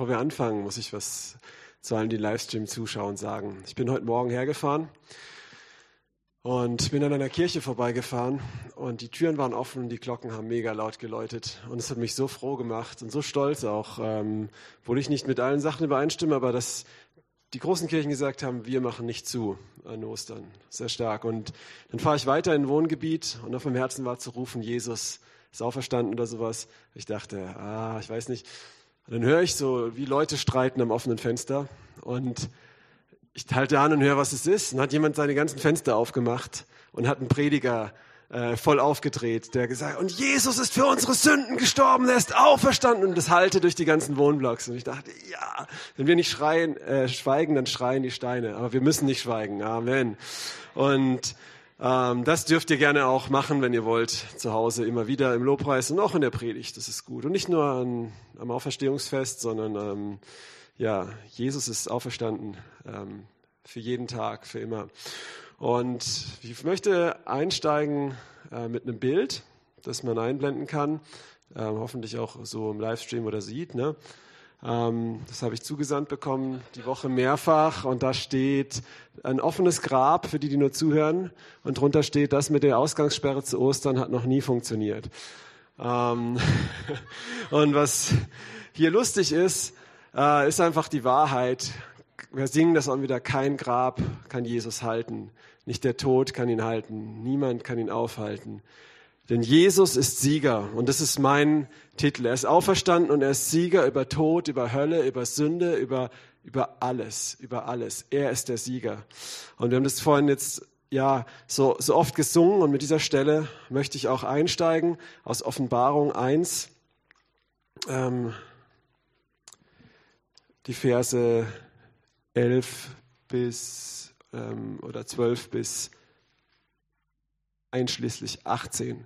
Bevor wir anfangen, muss ich was zu allen, die Livestream zuschauen, sagen. Ich bin heute Morgen hergefahren und bin an einer Kirche vorbeigefahren und die Türen waren offen und die Glocken haben mega laut geläutet. Und es hat mich so froh gemacht und so stolz auch, ähm, obwohl ich nicht mit allen Sachen übereinstimme, aber dass die großen Kirchen gesagt haben, wir machen nicht zu an Ostern. Sehr stark. Und dann fahre ich weiter in ein Wohngebiet und auf meinem Herzen war zu rufen, Jesus ist auferstanden oder sowas. Ich dachte, ah, ich weiß nicht. Und dann höre ich so, wie Leute streiten am offenen Fenster und ich halte an und höre, was es ist. Und hat jemand seine ganzen Fenster aufgemacht und hat einen Prediger äh, voll aufgedreht, der gesagt und Jesus ist für unsere Sünden gestorben, er ist auferstanden und das halte durch die ganzen Wohnblocks. Und ich dachte, ja, wenn wir nicht schreien, äh, schweigen, dann schreien die Steine. Aber wir müssen nicht schweigen. Amen. Und das dürft ihr gerne auch machen, wenn ihr wollt, zu Hause immer wieder im Lobpreis und auch in der Predigt. Das ist gut. Und nicht nur an, am Auferstehungsfest, sondern ähm, ja, Jesus ist auferstanden ähm, für jeden Tag, für immer. Und ich möchte einsteigen äh, mit einem Bild, das man einblenden kann, äh, hoffentlich auch so im Livestream oder sieht. Ne? Ähm, das habe ich zugesandt bekommen, die Woche mehrfach. Und da steht ein offenes Grab, für die, die nur zuhören. Und drunter steht, das mit der Ausgangssperre zu Ostern hat noch nie funktioniert. Ähm, und was hier lustig ist, äh, ist einfach die Wahrheit. Wir singen das auch wieder, kein Grab kann Jesus halten. Nicht der Tod kann ihn halten. Niemand kann ihn aufhalten. Denn Jesus ist Sieger und das ist mein Titel. Er ist auferstanden und er ist Sieger über Tod, über Hölle, über Sünde, über, über alles, über alles. Er ist der Sieger. Und wir haben das vorhin jetzt ja so, so oft gesungen und mit dieser Stelle möchte ich auch einsteigen aus Offenbarung 1, ähm, die Verse 11 bis ähm, oder 12 bis einschließlich 18.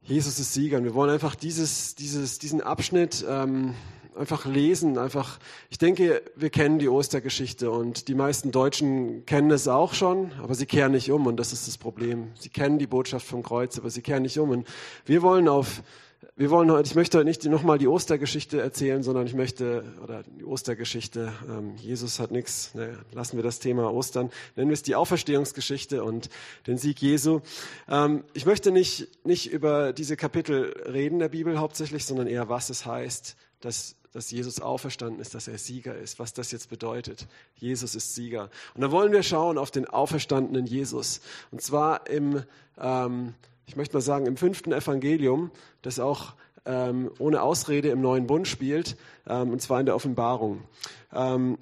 Jesus ist Sieger. Und wir wollen einfach dieses, dieses, diesen Abschnitt ähm, einfach lesen. Einfach, ich denke, wir kennen die Ostergeschichte und die meisten Deutschen kennen es auch schon, aber sie kehren nicht um und das ist das Problem. Sie kennen die Botschaft vom Kreuz, aber sie kehren nicht um. Und wir wollen auf wir wollen heute, ich möchte heute nicht nochmal die Ostergeschichte erzählen, sondern ich möchte, oder die Ostergeschichte, ähm, Jesus hat nichts, ne, lassen wir das Thema Ostern, nennen wir es die Auferstehungsgeschichte und den Sieg Jesu. Ähm, ich möchte nicht, nicht über diese Kapitel reden der Bibel hauptsächlich, sondern eher, was es heißt, dass, dass Jesus auferstanden ist, dass er Sieger ist, was das jetzt bedeutet. Jesus ist Sieger. Und da wollen wir schauen auf den auferstandenen Jesus. Und zwar im, ähm, ich möchte mal sagen, im fünften Evangelium, das auch ähm, ohne Ausrede im neuen Bund spielt, ähm, und zwar in der Offenbarung. Ähm,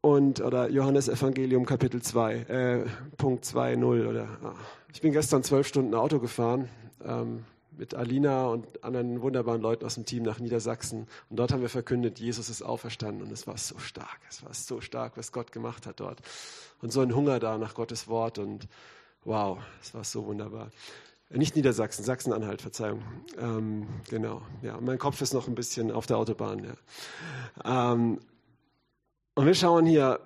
und, oder Johannes Evangelium Kapitel 2, äh, Punkt 2.0. Oder, ah. Ich bin gestern zwölf Stunden Auto gefahren ähm, mit Alina und anderen wunderbaren Leuten aus dem Team nach Niedersachsen. Und dort haben wir verkündet, Jesus ist auferstanden. Und es war so stark, es war so stark, was Gott gemacht hat dort. Und so ein Hunger da nach Gottes Wort. Und wow, es war so wunderbar. Nicht Niedersachsen, Sachsen-Anhalt, Verzeihung. Ähm, genau, ja, mein Kopf ist noch ein bisschen auf der Autobahn. Ja. Ähm, und wir schauen hier,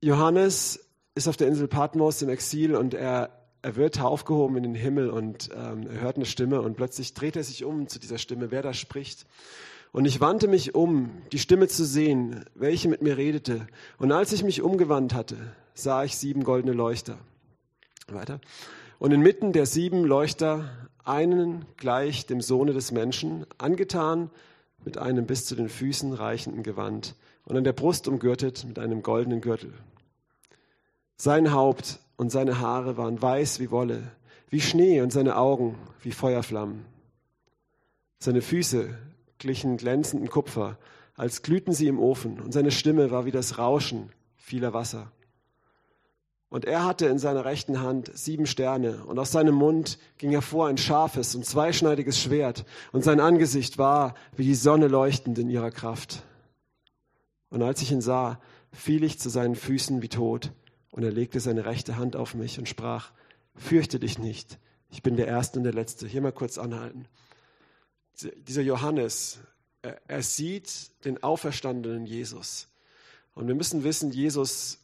Johannes ist auf der Insel Patmos im Exil und er, er wird aufgehoben in den Himmel und ähm, er hört eine Stimme und plötzlich dreht er sich um zu dieser Stimme, wer da spricht. Und ich wandte mich um, die Stimme zu sehen, welche mit mir redete. Und als ich mich umgewandt hatte, sah ich sieben goldene Leuchter. Weiter. Und inmitten der sieben Leuchter einen gleich dem Sohne des Menschen, angetan mit einem bis zu den Füßen reichenden Gewand und an der Brust umgürtet mit einem goldenen Gürtel. Sein Haupt und seine Haare waren weiß wie Wolle, wie Schnee und seine Augen wie Feuerflammen. Seine Füße glichen glänzendem Kupfer, als glühten sie im Ofen, und seine Stimme war wie das Rauschen vieler Wasser. Und er hatte in seiner rechten Hand sieben Sterne, und aus seinem Mund ging hervor ein scharfes und zweischneidiges Schwert, und sein Angesicht war wie die Sonne leuchtend in ihrer Kraft. Und als ich ihn sah, fiel ich zu seinen Füßen wie tot, und er legte seine rechte Hand auf mich und sprach, fürchte dich nicht, ich bin der Erste und der Letzte. Hier mal kurz anhalten. Dieser Johannes, er, sieht den auferstandenen Jesus. Und wir müssen wissen, Jesus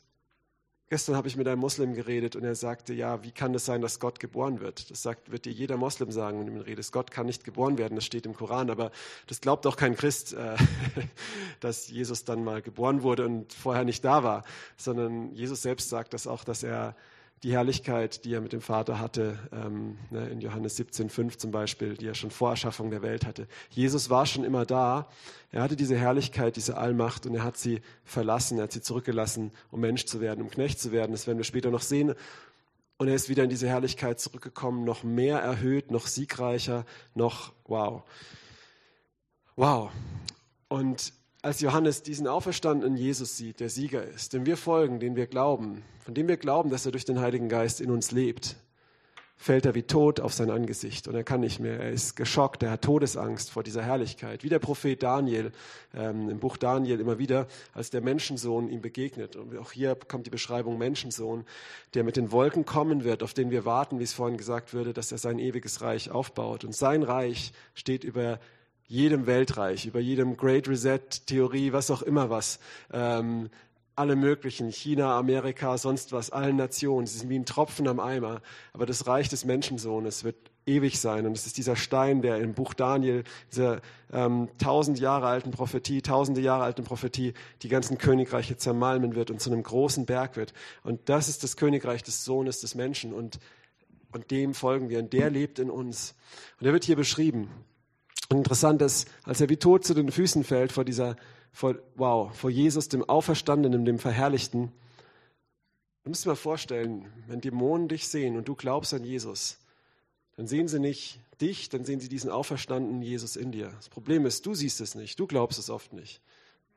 Gestern habe ich mit einem Muslim geredet und er sagte, ja, wie kann das sein, dass Gott geboren wird? Das sagt, wird dir jeder Muslim sagen, wenn du mit redest. Gott kann nicht geboren werden, das steht im Koran, aber das glaubt auch kein Christ, äh, dass Jesus dann mal geboren wurde und vorher nicht da war, sondern Jesus selbst sagt das auch, dass er die Herrlichkeit, die er mit dem Vater hatte, ähm, ne, in Johannes 17,5 zum Beispiel, die er schon vor Erschaffung der Welt hatte. Jesus war schon immer da. Er hatte diese Herrlichkeit, diese Allmacht und er hat sie verlassen, er hat sie zurückgelassen, um Mensch zu werden, um Knecht zu werden. Das werden wir später noch sehen. Und er ist wieder in diese Herrlichkeit zurückgekommen, noch mehr erhöht, noch siegreicher, noch wow. Wow. Und als Johannes diesen auferstandenen Jesus sieht, der Sieger ist, dem wir folgen, den wir glauben, von dem wir glauben, dass er durch den Heiligen Geist in uns lebt, fällt er wie tot auf sein Angesicht und er kann nicht mehr. Er ist geschockt, er hat Todesangst vor dieser Herrlichkeit. Wie der Prophet Daniel ähm, im Buch Daniel immer wieder, als der Menschensohn ihm begegnet. Und auch hier kommt die Beschreibung Menschensohn, der mit den Wolken kommen wird, auf den wir warten, wie es vorhin gesagt würde, dass er sein ewiges Reich aufbaut. Und sein Reich steht über jedem Weltreich, über jedem Great Reset-Theorie, was auch immer was. Ähm, alle möglichen, China, Amerika, sonst was, allen Nationen. Sie sind wie ein Tropfen am Eimer. Aber das Reich des Menschensohnes wird ewig sein. Und es ist dieser Stein, der im Buch Daniel, dieser ähm, tausend Jahre alten Prophetie, tausende Jahre alten Prophetie, die ganzen Königreiche zermalmen wird und zu einem großen Berg wird. Und das ist das Königreich des Sohnes des Menschen. Und, und dem folgen wir. Und der lebt in uns. Und er wird hier beschrieben. Und interessant ist, als er wie tot zu den Füßen fällt vor dieser, vor, wow, vor Jesus, dem Auferstandenen, dem Verherrlichten. Du musst dir mal vorstellen, wenn Dämonen dich sehen und du glaubst an Jesus, dann sehen sie nicht dich, dann sehen sie diesen auferstandenen Jesus in dir. Das Problem ist, du siehst es nicht, du glaubst es oft nicht.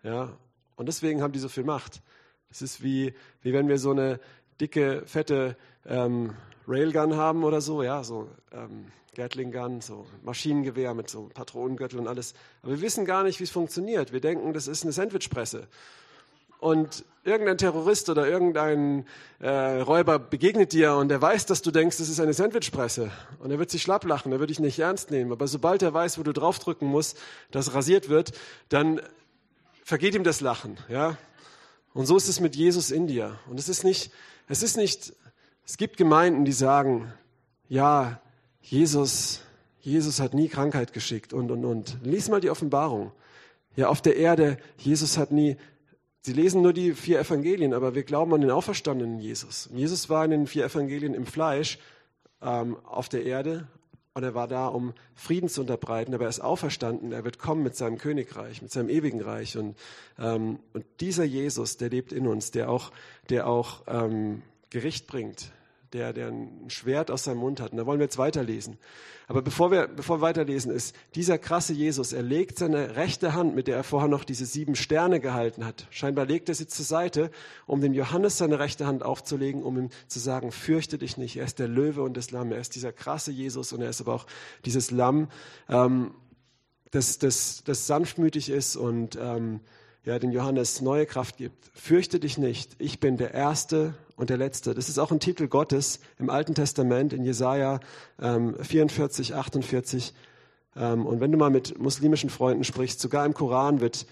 Ja? Und deswegen haben die so viel Macht. Es ist wie, wie wenn wir so eine dicke, fette ähm, Railgun haben oder so, ja, so ähm, Gatling Gun, so Maschinengewehr mit so Patronengürtel und alles. Aber wir wissen gar nicht, wie es funktioniert. Wir denken, das ist eine Sandwichpresse. Und irgendein Terrorist oder irgendein äh, Räuber begegnet dir und er weiß, dass du denkst, das ist eine Sandwichpresse. Und er wird sich schlapp lachen, er wird dich nicht ernst nehmen. Aber sobald er weiß, wo du draufdrücken musst, dass rasiert wird, dann vergeht ihm das Lachen. Ja? Und so ist es mit Jesus in dir. Und es ist nicht, es ist nicht, es gibt Gemeinden, die sagen, ja, Jesus, Jesus hat nie Krankheit geschickt und, und, und. Lies mal die Offenbarung. Ja, auf der Erde, Jesus hat nie, Sie lesen nur die vier Evangelien, aber wir glauben an den auferstandenen Jesus. Jesus war in den vier Evangelien im Fleisch ähm, auf der Erde und er war da, um Frieden zu unterbreiten, aber er ist auferstanden, er wird kommen mit seinem Königreich, mit seinem ewigen Reich. Und, ähm, und dieser Jesus, der lebt in uns, der auch, der auch ähm, Gericht bringt, der, der ein Schwert aus seinem Mund hat. Und da wollen wir jetzt weiterlesen. Aber bevor wir, bevor wir weiterlesen, ist dieser krasse Jesus, er legt seine rechte Hand, mit der er vorher noch diese sieben Sterne gehalten hat. Scheinbar legt er sie zur Seite, um dem Johannes seine rechte Hand aufzulegen, um ihm zu sagen, fürchte dich nicht. Er ist der Löwe und das Lamm. Er ist dieser krasse Jesus und er ist aber auch dieses Lamm, ähm, das, das, das sanftmütig ist und ähm, ja, den Johannes neue Kraft gibt. Fürchte dich nicht, ich bin der Erste und der Letzte. Das ist auch ein Titel Gottes im Alten Testament, in Jesaja ähm, 44, 48. Ähm, und wenn du mal mit muslimischen Freunden sprichst, sogar im Koran wird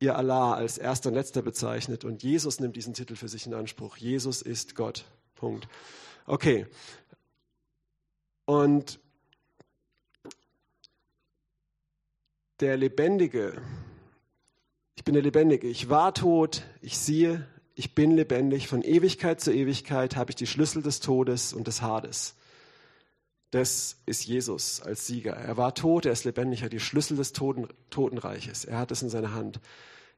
ihr Allah als Erster und Letzter bezeichnet und Jesus nimmt diesen Titel für sich in Anspruch. Jesus ist Gott. Punkt. Okay. Und der Lebendige, ich bin der Lebendige. Ich war tot, ich siehe, ich bin lebendig. Von Ewigkeit zu Ewigkeit habe ich die Schlüssel des Todes und des Hades. Das ist Jesus als Sieger. Er war tot, er ist lebendig, er hat die Schlüssel des Toten, Totenreiches. Er hat es in seiner Hand.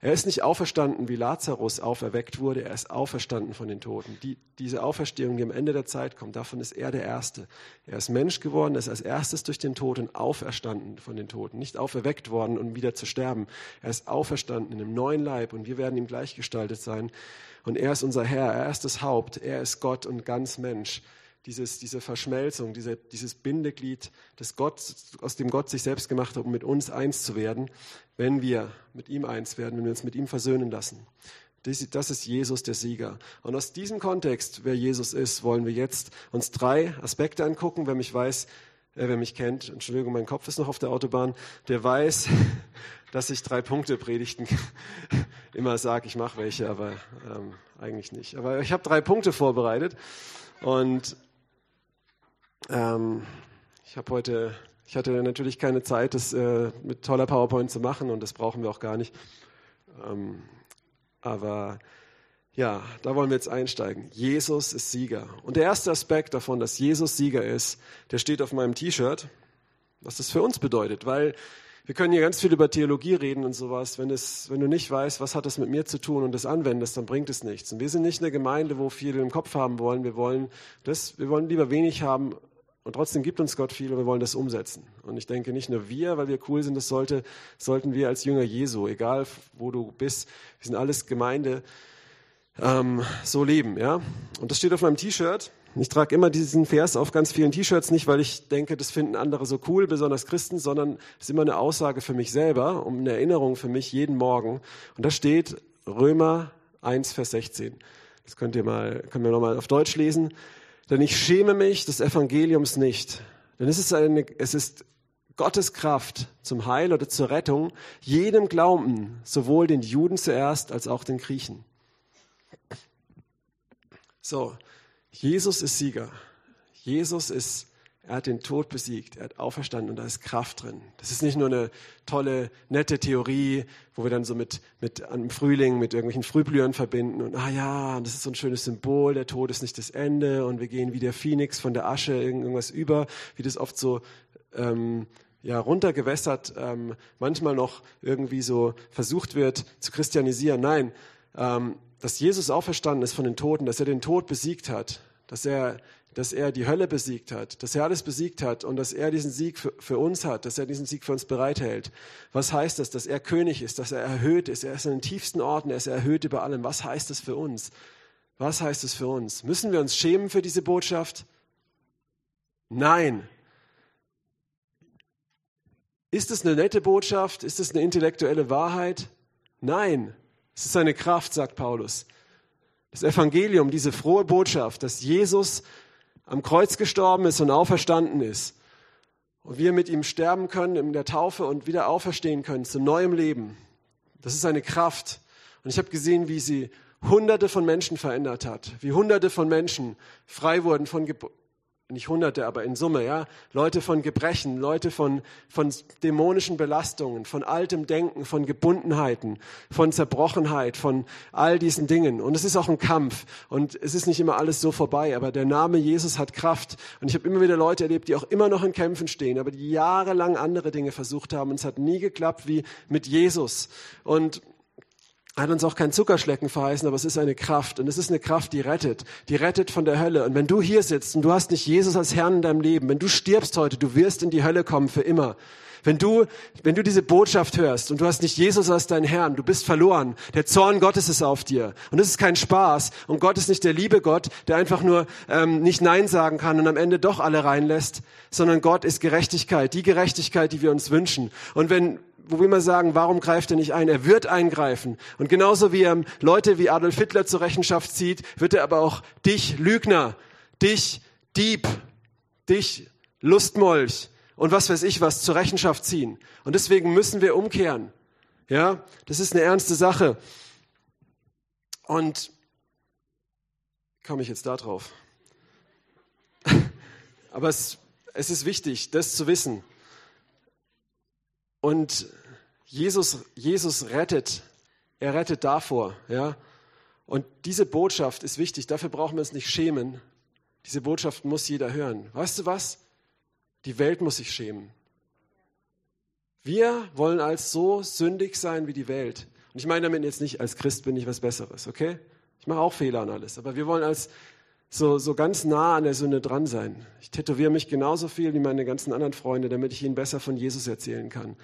Er ist nicht auferstanden, wie Lazarus auferweckt wurde, er ist auferstanden von den Toten. Die, diese Auferstehung, die am Ende der Zeit kommt, davon ist er der Erste. Er ist Mensch geworden, er ist als erstes durch den Tod auferstanden von den Toten. Nicht auferweckt worden, um wieder zu sterben. Er ist auferstanden in einem neuen Leib und wir werden ihm gleichgestaltet sein. Und er ist unser Herr, er ist das Haupt, er ist Gott und ganz Mensch dieses, diese Verschmelzung, diese, dieses Bindeglied, des Gott, aus dem Gott sich selbst gemacht hat, um mit uns eins zu werden, wenn wir mit ihm eins werden, wenn wir uns mit ihm versöhnen lassen. Das, das ist Jesus, der Sieger. Und aus diesem Kontext, wer Jesus ist, wollen wir jetzt uns drei Aspekte angucken. Wer mich weiß, äh, wer mich kennt, Entschuldigung, mein Kopf ist noch auf der Autobahn, der weiß, dass ich drei Punkte Predigten immer sage, ich mache welche, aber ähm, eigentlich nicht. Aber ich habe drei Punkte vorbereitet und ähm, ich habe heute, ich hatte natürlich keine Zeit, das äh, mit toller PowerPoint zu machen und das brauchen wir auch gar nicht. Ähm, aber ja, da wollen wir jetzt einsteigen. Jesus ist Sieger. Und der erste Aspekt davon, dass Jesus Sieger ist, der steht auf meinem T-Shirt, was das für uns bedeutet. Weil wir können hier ganz viel über Theologie reden und sowas. Wenn, es, wenn du nicht weißt, was hat das mit mir zu tun und das anwendest, dann bringt es nichts. Und wir sind nicht eine Gemeinde, wo viele im Kopf haben wollen. Wir wollen, das, wir wollen lieber wenig haben und trotzdem gibt uns Gott viel und wir wollen das umsetzen. Und ich denke, nicht nur wir, weil wir cool sind, das sollte, sollten wir als Jünger Jesu, egal wo du bist, wir sind alles Gemeinde, ähm, so leben. Ja? Und das steht auf meinem T-Shirt. Ich trage immer diesen Vers auf ganz vielen T-Shirts, nicht weil ich denke, das finden andere so cool, besonders Christen, sondern es ist immer eine Aussage für mich selber, um eine Erinnerung für mich jeden Morgen. Und da steht Römer 1, Vers 16. Das könnt ihr mal, können wir nochmal auf Deutsch lesen. Denn ich schäme mich des Evangeliums nicht. Denn es ist, eine, es ist Gottes Kraft zum Heil oder zur Rettung jedem Glauben, sowohl den Juden zuerst als auch den Griechen. So, Jesus ist Sieger. Jesus ist, er hat den Tod besiegt, er hat auferstanden und da ist Kraft drin. Das ist nicht nur eine tolle, nette Theorie, wo wir dann so mit, mit einem Frühling, mit irgendwelchen Frühblühern verbinden und ah ja, das ist so ein schönes Symbol, der Tod ist nicht das Ende und wir gehen wie der Phönix von der Asche irgendwas über, wie das oft so ähm, ja, runtergewässert, ähm, manchmal noch irgendwie so versucht wird zu christianisieren. Nein, ähm, dass Jesus auferstanden ist von den Toten, dass er den Tod besiegt hat, dass er, dass er die Hölle besiegt hat, dass er alles besiegt hat und dass er diesen Sieg für, für uns hat, dass er diesen Sieg für uns bereithält. Was heißt das? Dass er König ist, dass er erhöht ist, er ist in den tiefsten Orten, er ist erhöht über allem. Was heißt das für uns? Was heißt es für uns? Müssen wir uns schämen für diese Botschaft? Nein. Ist es eine nette Botschaft? Ist es eine intellektuelle Wahrheit? Nein. Es ist eine Kraft, sagt Paulus. Das Evangelium, diese frohe Botschaft, dass Jesus am Kreuz gestorben ist und auferstanden ist und wir mit ihm sterben können in der Taufe und wieder auferstehen können zu neuem Leben. Das ist eine Kraft. Und ich habe gesehen, wie sie Hunderte von Menschen verändert hat, wie Hunderte von Menschen frei wurden von, nicht Hunderte, aber in Summe, ja, Leute von Gebrechen, Leute von, von dämonischen Belastungen, von altem Denken, von Gebundenheiten, von Zerbrochenheit, von all diesen Dingen. Und es ist auch ein Kampf und es ist nicht immer alles so vorbei, aber der Name Jesus hat Kraft. Und ich habe immer wieder Leute erlebt, die auch immer noch in Kämpfen stehen, aber die jahrelang andere Dinge versucht haben und es hat nie geklappt wie mit Jesus. Und hat uns auch kein Zuckerschlecken verheißen, aber es ist eine Kraft und es ist eine Kraft, die rettet, die rettet von der Hölle. Und wenn du hier sitzt und du hast nicht Jesus als Herrn in deinem Leben, wenn du stirbst heute, du wirst in die Hölle kommen für immer. Wenn du, wenn du diese Botschaft hörst und du hast nicht Jesus als dein Herrn, du bist verloren. Der Zorn Gottes ist auf dir. Und das ist kein Spaß. Und Gott ist nicht der liebe Gott, der einfach nur ähm, nicht Nein sagen kann und am Ende doch alle reinlässt, sondern Gott ist Gerechtigkeit, die Gerechtigkeit, die wir uns wünschen. Und wenn, wo wir immer sagen, warum greift er nicht ein? Er wird eingreifen. Und genauso wie er Leute wie Adolf Hitler zur Rechenschaft zieht, wird er aber auch dich Lügner, dich Dieb, dich Lustmolch und was weiß ich was zur Rechenschaft ziehen. Und deswegen müssen wir umkehren. Ja, das ist eine ernste Sache. Und komme ich jetzt da drauf? aber es, es ist wichtig, das zu wissen. Und Jesus, Jesus rettet, er rettet davor, ja. Und diese Botschaft ist wichtig, dafür brauchen wir uns nicht schämen. Diese Botschaft muss jeder hören. Weißt du was? Die Welt muss sich schämen. Wir wollen als so sündig sein wie die Welt. Und ich meine damit jetzt nicht, als Christ bin ich was Besseres, okay? Ich mache auch Fehler und alles. Aber wir wollen als so, so ganz nah an der Sünde dran sein. Ich tätowiere mich genauso viel wie meine ganzen anderen Freunde, damit ich ihnen besser von Jesus erzählen kann.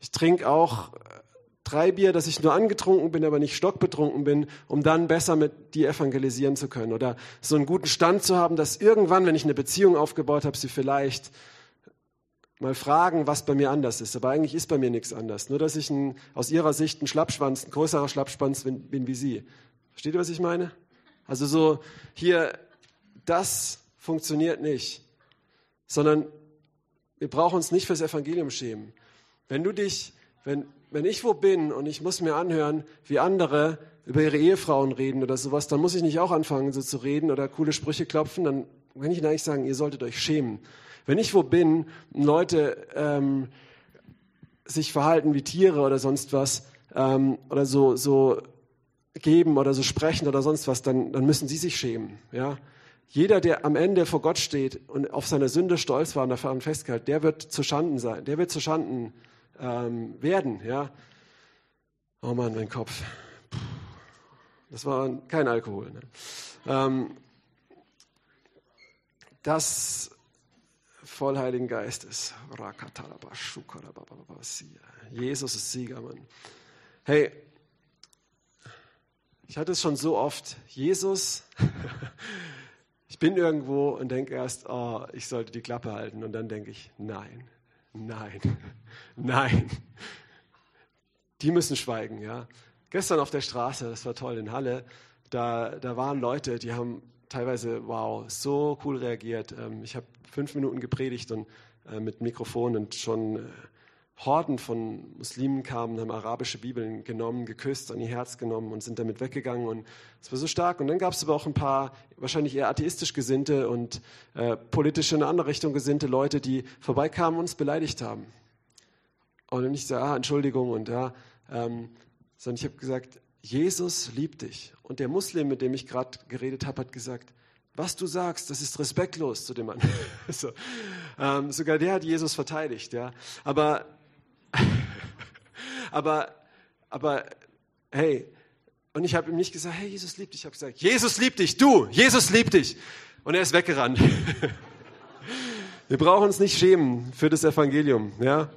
Ich trinke auch äh, drei Bier, dass ich nur angetrunken bin, aber nicht stockbetrunken bin, um dann besser mit die evangelisieren zu können. Oder so einen guten Stand zu haben, dass irgendwann, wenn ich eine Beziehung aufgebaut habe, sie vielleicht mal fragen, was bei mir anders ist. Aber eigentlich ist bei mir nichts anders. Nur, dass ich ein, aus ihrer Sicht ein Schlappschwanz, ein größerer Schlappschwanz bin, bin wie sie. Versteht ihr, was ich meine? Also so hier das funktioniert nicht, sondern wir brauchen uns nicht fürs Evangelium schämen. Wenn du dich, wenn, wenn ich wo bin und ich muss mir anhören, wie andere über ihre Ehefrauen reden oder sowas, dann muss ich nicht auch anfangen, so zu reden oder coole Sprüche klopfen, dann kann ich ihnen eigentlich sagen, ihr solltet euch schämen. Wenn ich wo bin und Leute ähm, sich verhalten wie Tiere oder sonst was ähm, oder so, so geben oder so sprechen oder sonst was, dann, dann müssen sie sich schämen. Ja? Jeder, der am Ende vor Gott steht und auf seine Sünde stolz war und daran festgehalten, der wird zu Schanden sein, der wird zu Schanden ähm, werden. Ja? Oh Mann, mein Kopf. Das war kein Alkohol. Ne? Ähm, das voll Heiligen Geistes. Jesus ist Sieger, Mann. Hey, ich hatte es schon so oft. Jesus, ich bin irgendwo und denke erst, oh, ich sollte die Klappe halten. Und dann denke ich, nein, nein, nein. Die müssen schweigen, ja. Gestern auf der Straße, das war toll in Halle, da, da waren Leute, die haben teilweise, wow, so cool reagiert. Ähm, ich habe fünf Minuten gepredigt und äh, mit Mikrofon und schon äh, Horden von Muslimen kamen, haben arabische Bibeln genommen, geküsst, an ihr Herz genommen und sind damit weggegangen. Und es war so stark. Und dann gab es aber auch ein paar wahrscheinlich eher atheistisch gesinnte und äh, politisch in eine andere Richtung gesinnte Leute, die vorbeikamen und uns beleidigt haben. Und nicht so, ah, Entschuldigung und ja, ähm, sondern ich habe gesagt, Jesus liebt dich. Und der Muslim, mit dem ich gerade geredet habe, hat gesagt, was du sagst, das ist respektlos zu dem Mann. so. ähm, sogar der hat Jesus verteidigt. Ja. Aber, aber, aber, hey, und ich habe ihm nicht gesagt, hey, Jesus liebt dich. Ich habe gesagt, Jesus liebt dich, du, Jesus liebt dich. Und er ist weggerannt. Wir brauchen uns nicht schämen für das Evangelium. Ja.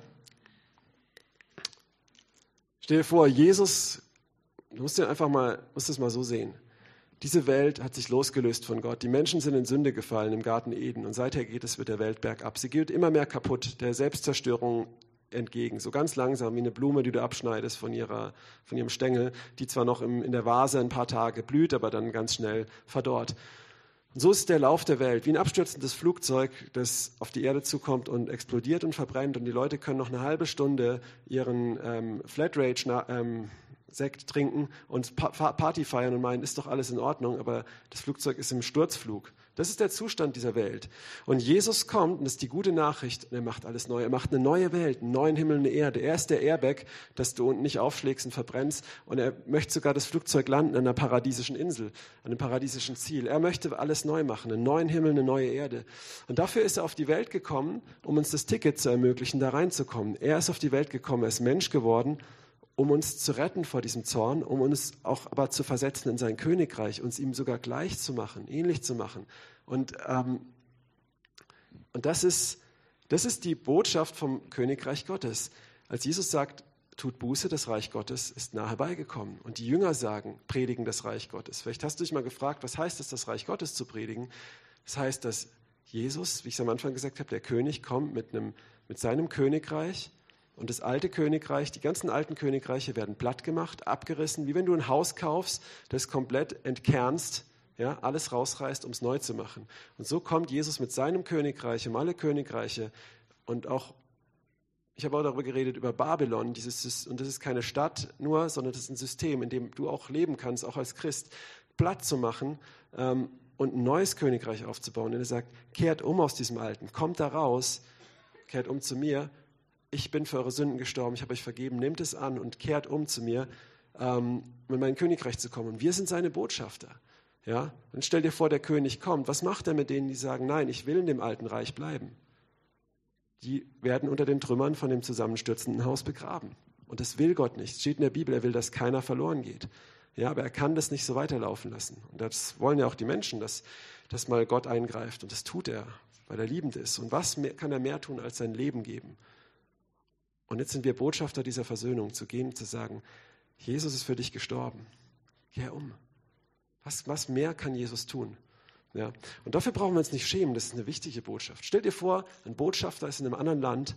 Stell dir vor, Jesus Du musst dir einfach mal, musst es mal so sehen. Diese Welt hat sich losgelöst von Gott. Die Menschen sind in Sünde gefallen im Garten Eden und seither geht es mit der Welt bergab. Sie geht immer mehr kaputt, der Selbstzerstörung entgegen. So ganz langsam wie eine Blume, die du abschneidest von, ihrer, von ihrem Stängel, die zwar noch im, in der Vase ein paar Tage blüht, aber dann ganz schnell verdorrt. Und so ist der Lauf der Welt, wie ein abstürzendes Flugzeug, das auf die Erde zukommt und explodiert und verbrennt. Und die Leute können noch eine halbe Stunde ihren ähm, Flatrage ähm, Sekt trinken und Party feiern und meinen, ist doch alles in Ordnung, aber das Flugzeug ist im Sturzflug. Das ist der Zustand dieser Welt. Und Jesus kommt, und das ist die gute Nachricht, und er macht alles neu. Er macht eine neue Welt, einen neuen Himmel, eine Erde. Er ist der Airbag, dass du unten nicht aufschlägst und verbrennst. Und er möchte sogar das Flugzeug landen an einer paradiesischen Insel, an einem paradiesischen Ziel. Er möchte alles neu machen, einen neuen Himmel, eine neue Erde. Und dafür ist er auf die Welt gekommen, um uns das Ticket zu ermöglichen, da reinzukommen. Er ist auf die Welt gekommen, er ist Mensch geworden um uns zu retten vor diesem Zorn, um uns auch aber zu versetzen in sein Königreich, uns ihm sogar gleich zu machen, ähnlich zu machen. Und, ähm, und das, ist, das ist die Botschaft vom Königreich Gottes. Als Jesus sagt, tut Buße, das Reich Gottes ist nahe beigekommen. Und die Jünger sagen, predigen das Reich Gottes. Vielleicht hast du dich mal gefragt, was heißt es, das Reich Gottes zu predigen? Das heißt, dass Jesus, wie ich es am Anfang gesagt habe, der König kommt mit, einem, mit seinem Königreich und das alte Königreich, die ganzen alten Königreiche werden platt gemacht, abgerissen, wie wenn du ein Haus kaufst, das komplett entkernst, ja, alles rausreißt, um es neu zu machen. Und so kommt Jesus mit seinem Königreich, um alle Königreiche und auch, ich habe auch darüber geredet, über Babylon, dieses, und das ist keine Stadt nur, sondern das ist ein System, in dem du auch leben kannst, auch als Christ, platt zu machen ähm, und ein neues Königreich aufzubauen. Und er sagt, kehrt um aus diesem Alten, kommt da raus, kehrt um zu mir ich bin für eure Sünden gestorben, ich habe euch vergeben, nehmt es an und kehrt um zu mir, ähm, in mein Königreich zu kommen. Und wir sind seine Botschafter. Ja? Und stell dir vor, der König kommt. Was macht er mit denen, die sagen, nein, ich will in dem alten Reich bleiben? Die werden unter den Trümmern von dem zusammenstürzenden Haus begraben. Und das will Gott nicht. Es steht in der Bibel, er will, dass keiner verloren geht. Ja, aber er kann das nicht so weiterlaufen lassen. Und das wollen ja auch die Menschen, dass, dass mal Gott eingreift. Und das tut er, weil er liebend ist. Und was mehr, kann er mehr tun, als sein Leben geben? Und jetzt sind wir Botschafter dieser Versöhnung, zu gehen und zu sagen, Jesus ist für dich gestorben. Kehr um. Was, was mehr kann Jesus tun? Ja. Und dafür brauchen wir uns nicht schämen, das ist eine wichtige Botschaft. Stell dir vor, ein Botschafter ist in einem anderen Land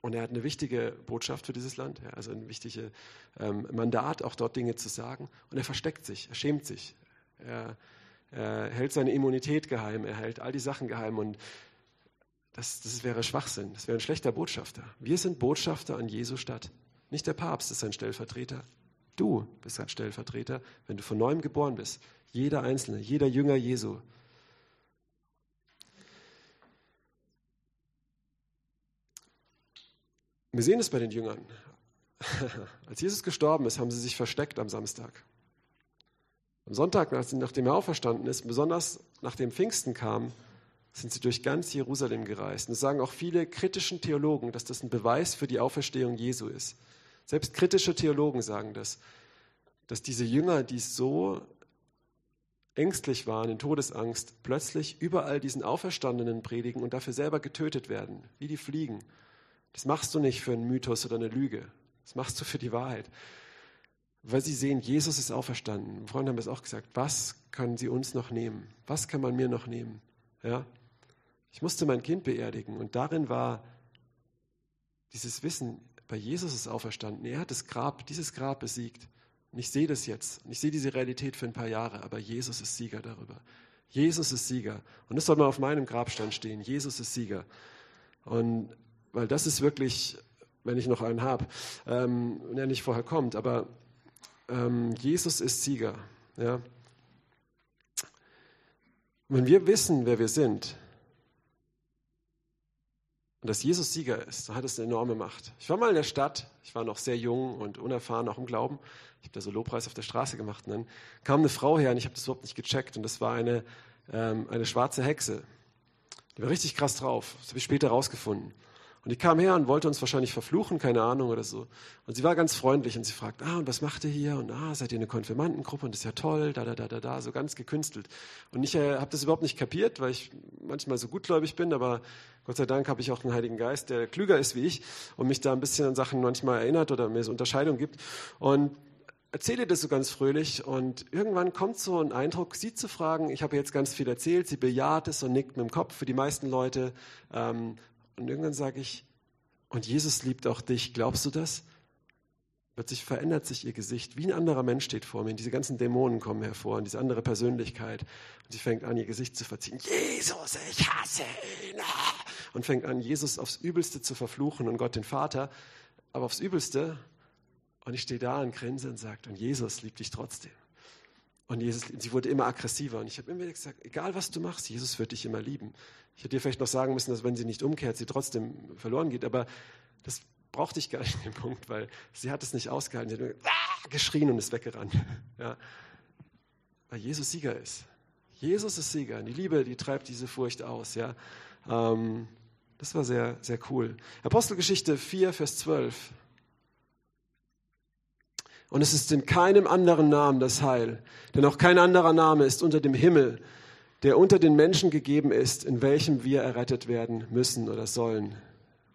und er hat eine wichtige Botschaft für dieses Land, ja, also ein wichtiges ähm, Mandat, auch dort Dinge zu sagen. Und er versteckt sich, er schämt sich, er, er hält seine Immunität geheim, er hält all die Sachen geheim und das, das wäre Schwachsinn, das wäre ein schlechter Botschafter. Wir sind Botschafter an Jesu Stadt. Nicht der Papst ist ein Stellvertreter. Du bist ein Stellvertreter, wenn du von neuem geboren bist. Jeder Einzelne, jeder Jünger Jesu. Wir sehen es bei den Jüngern. Als Jesus gestorben ist, haben sie sich versteckt am Samstag. Am Sonntag, nachdem er auferstanden ist, besonders nachdem Pfingsten kam, sind sie durch ganz Jerusalem gereist. Und es sagen auch viele kritischen Theologen, dass das ein Beweis für die Auferstehung Jesu ist. Selbst kritische Theologen sagen das, dass diese Jünger, die so ängstlich waren, in Todesangst, plötzlich überall diesen Auferstandenen predigen und dafür selber getötet werden, wie die Fliegen. Das machst du nicht für einen Mythos oder eine Lüge. Das machst du für die Wahrheit. Weil sie sehen, Jesus ist auferstanden. Freunde haben es auch gesagt. Was können sie uns noch nehmen? Was kann man mir noch nehmen? Ja? Ich musste mein Kind beerdigen und darin war dieses Wissen, bei Jesus ist auferstanden. Er hat das Grab, dieses Grab besiegt. Und ich sehe das jetzt. Und ich sehe diese Realität für ein paar Jahre, aber Jesus ist Sieger darüber. Jesus ist Sieger. Und das soll mal auf meinem Grabstand stehen. Jesus ist Sieger. Und weil das ist wirklich, wenn ich noch einen habe, ähm, wenn er nicht vorher kommt, aber ähm, Jesus ist Sieger. Ja. Wenn wir wissen, wer wir sind, und dass Jesus Sieger ist, dann hat es eine enorme Macht. Ich war mal in der Stadt, ich war noch sehr jung und unerfahren, auch im Glauben. Ich habe da so Lobpreis auf der Straße gemacht. Und dann kam eine Frau her und ich habe das überhaupt nicht gecheckt. Und das war eine, ähm, eine schwarze Hexe. Die war richtig krass drauf. Das habe ich später rausgefunden. Und die kam her und wollte uns wahrscheinlich verfluchen, keine Ahnung oder so. Und sie war ganz freundlich und sie fragt, ah, und was macht ihr hier? Und ah, seid ihr eine Konfirmandengruppe? Und das ist ja toll, da, da, da, da, da, so ganz gekünstelt. Und ich äh, habe das überhaupt nicht kapiert, weil ich manchmal so gutgläubig bin, aber Gott sei Dank habe ich auch einen Heiligen Geist, der klüger ist wie ich und mich da ein bisschen an Sachen manchmal erinnert oder mir so Unterscheidung gibt. Und erzähle das so ganz fröhlich und irgendwann kommt so ein Eindruck, sie zu fragen, ich habe jetzt ganz viel erzählt, sie bejaht es und nickt mit dem Kopf für die meisten Leute, ähm, und irgendwann sage ich, und Jesus liebt auch dich, glaubst du das? Plötzlich verändert sich ihr Gesicht, wie ein anderer Mensch steht vor mir. Und diese ganzen Dämonen kommen hervor und diese andere Persönlichkeit. Und sie fängt an, ihr Gesicht zu verziehen. Jesus, ich hasse ihn. Und fängt an, Jesus aufs Übelste zu verfluchen und Gott den Vater. Aber aufs Übelste. Und ich stehe da und grinse und sage, und Jesus liebt dich trotzdem. Und Jesus, sie wurde immer aggressiver. Und ich habe immer gesagt, egal was du machst, Jesus wird dich immer lieben. Ich hätte dir vielleicht noch sagen müssen, dass wenn sie nicht umkehrt, sie trotzdem verloren geht. Aber das brauchte ich gar nicht in dem Punkt, weil sie hat es nicht ausgehalten. Sie hat nur ah, geschrien und ist weggerannt. Ja. Weil Jesus Sieger ist. Jesus ist Sieger. Und die Liebe, die treibt diese Furcht aus. Ja. Ähm, das war sehr, sehr cool. Apostelgeschichte 4, Vers 12. Und es ist in keinem anderen Namen das Heil, denn auch kein anderer Name ist unter dem Himmel, der unter den Menschen gegeben ist, in welchem wir errettet werden müssen oder sollen,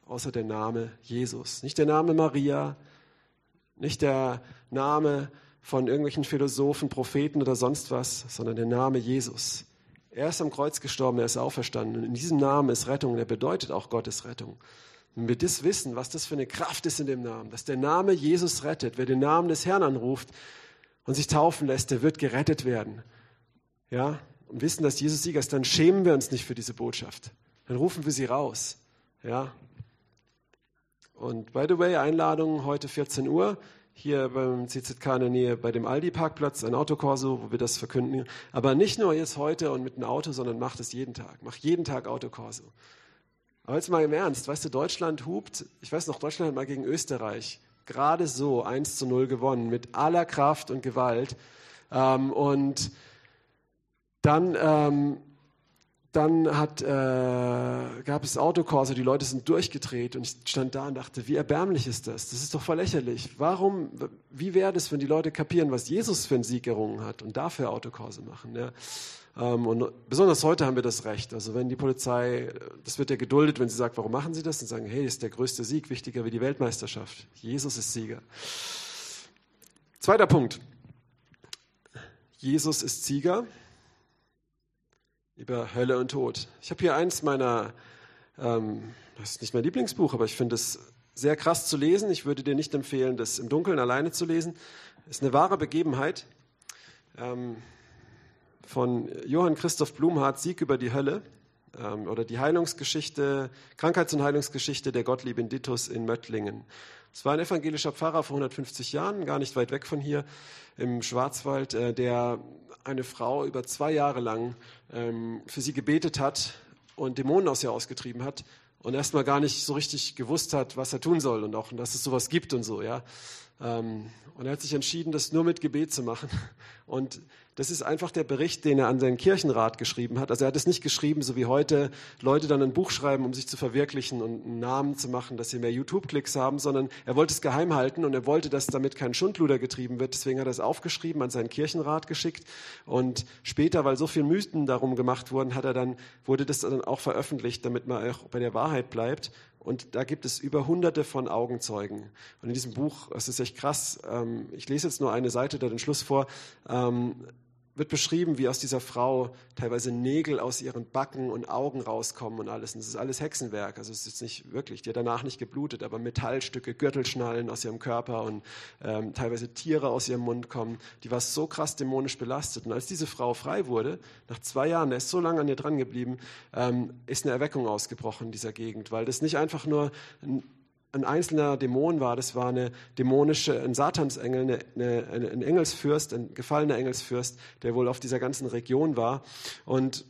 außer der Name Jesus. Nicht der Name Maria, nicht der Name von irgendwelchen Philosophen, Propheten oder sonst was, sondern der Name Jesus. Er ist am Kreuz gestorben, er ist auferstanden. Und in diesem Namen ist Rettung, der bedeutet auch Gottes Rettung. Wenn wir das wissen, was das für eine Kraft ist in dem Namen, dass der Name Jesus rettet, wer den Namen des Herrn anruft und sich taufen lässt, der wird gerettet werden. Ja, und wissen, dass Jesus Sieger ist, dann schämen wir uns nicht für diese Botschaft. Dann rufen wir sie raus. Ja. Und by the way, Einladung heute 14 Uhr hier beim CZK in der Nähe bei dem Aldi-Parkplatz, ein Autokorso, wo wir das verkünden. Aber nicht nur jetzt heute und mit einem Auto, sondern macht es jeden Tag. Mach jeden Tag Autokorso. Aber jetzt mal im Ernst, weißt du, Deutschland hupt, ich weiß noch, Deutschland hat mal gegen Österreich gerade so 1 zu 0 gewonnen, mit aller Kraft und Gewalt. Ähm, und dann, ähm, dann hat, äh, gab es Autokurse, die Leute sind durchgedreht und ich stand da und dachte, wie erbärmlich ist das? Das ist doch voll lächerlich. Warum, wie wäre das, wenn die Leute kapieren, was Jesus für einen Sieg errungen hat und dafür Autokurse machen? Ja? Ähm, und besonders heute haben wir das Recht. Also wenn die Polizei, das wird ja geduldet, wenn sie sagt, warum machen sie das? Und sagen, hey, ist der größte Sieg, wichtiger wie die Weltmeisterschaft. Jesus ist Sieger. Zweiter Punkt. Jesus ist Sieger über Hölle und Tod. Ich habe hier eins meiner, ähm, das ist nicht mein Lieblingsbuch, aber ich finde es sehr krass zu lesen. Ich würde dir nicht empfehlen, das im Dunkeln alleine zu lesen. Es ist eine wahre Begebenheit. Ähm, von Johann Christoph Blumhardt, Sieg über die Hölle. ähm, oder die Heilungsgeschichte, Krankheits- und Heilungsgeschichte der Gottlieb Ditus in Möttlingen. Es war ein evangelischer Pfarrer vor 150 Jahren, gar nicht weit weg von hier im Schwarzwald, äh, der eine Frau über zwei Jahre lang ähm, für sie gebetet hat und Dämonen aus ihr ausgetrieben hat und erstmal gar nicht so richtig gewusst hat, was er tun soll und auch, dass es sowas gibt und so, ja. Ähm, und er hat sich entschieden, das nur mit Gebet zu machen. Und das ist einfach der Bericht, den er an seinen Kirchenrat geschrieben hat. Also er hat es nicht geschrieben, so wie heute Leute dann ein Buch schreiben, um sich zu verwirklichen und einen Namen zu machen, dass sie mehr YouTube-Klicks haben, sondern er wollte es geheim halten und er wollte, dass damit kein Schundluder getrieben wird. Deswegen hat er es aufgeschrieben, an seinen Kirchenrat geschickt. Und später, weil so viele Mythen darum gemacht wurden, hat er dann, wurde das dann auch veröffentlicht, damit man auch bei der Wahrheit bleibt. Und da gibt es über hunderte von Augenzeugen. Und in diesem Buch, das ist echt krass, ähm, ich lese jetzt nur eine Seite da den Schluss vor, ähm, wird beschrieben, wie aus dieser Frau teilweise Nägel aus ihren Backen und Augen rauskommen und alles. Und das ist alles Hexenwerk. Also es ist nicht wirklich, die hat danach nicht geblutet, aber Metallstücke, Gürtelschnallen aus ihrem Körper und ähm, teilweise Tiere aus ihrem Mund kommen. Die war so krass dämonisch belastet. Und als diese Frau frei wurde, nach zwei Jahren, er ist so lange an ihr dran geblieben, ähm, ist eine Erweckung ausgebrochen in dieser Gegend, weil das nicht einfach nur ein ein einzelner Dämon war. Das war eine dämonische, ein Satansengel, eine, eine, ein Engelsfürst, ein gefallener Engelsfürst, der wohl auf dieser ganzen Region war. Und,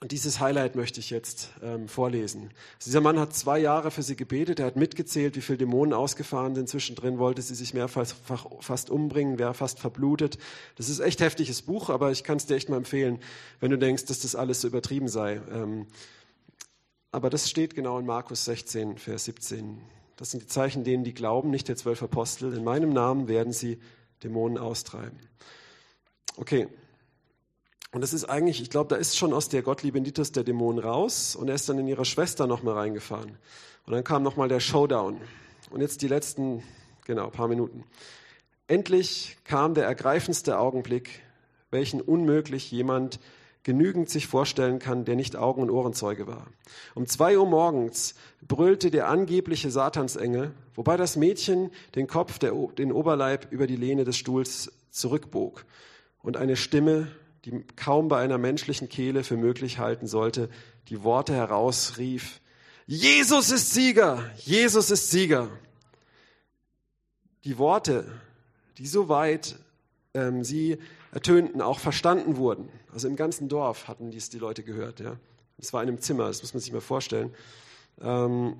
und dieses Highlight möchte ich jetzt ähm, vorlesen. Also dieser Mann hat zwei Jahre für sie gebetet, er hat mitgezählt, wie viele Dämonen ausgefahren sind. Zwischendrin wollte sie sich mehrfach fast umbringen, wäre fast verblutet. Das ist echt heftiges Buch, aber ich kann es dir echt mal empfehlen, wenn du denkst, dass das alles so übertrieben sei. Ähm, aber das steht genau in Markus 16, Vers 17. Das sind die Zeichen denen, die glauben, nicht der zwölf Apostel. In meinem Namen werden sie Dämonen austreiben. Okay. Und das ist eigentlich, ich glaube, da ist schon aus der Gottliebe Nitus der Dämon raus und er ist dann in ihre Schwester nochmal reingefahren. Und dann kam nochmal der Showdown. Und jetzt die letzten, genau, paar Minuten. Endlich kam der ergreifendste Augenblick, welchen unmöglich jemand genügend sich vorstellen kann, der nicht Augen- und Ohrenzeuge war. Um zwei Uhr morgens brüllte der angebliche Satansengel, wobei das Mädchen den Kopf, der, den Oberleib über die Lehne des Stuhls zurückbog und eine Stimme, die kaum bei einer menschlichen Kehle für möglich halten sollte, die Worte herausrief, Jesus ist Sieger, Jesus ist Sieger. Die Worte, die so weit ähm, sie ertönten, auch verstanden wurden. Also im ganzen Dorf hatten dies die Leute gehört. Ja. Es war in einem Zimmer, das muss man sich mal vorstellen. Ähm,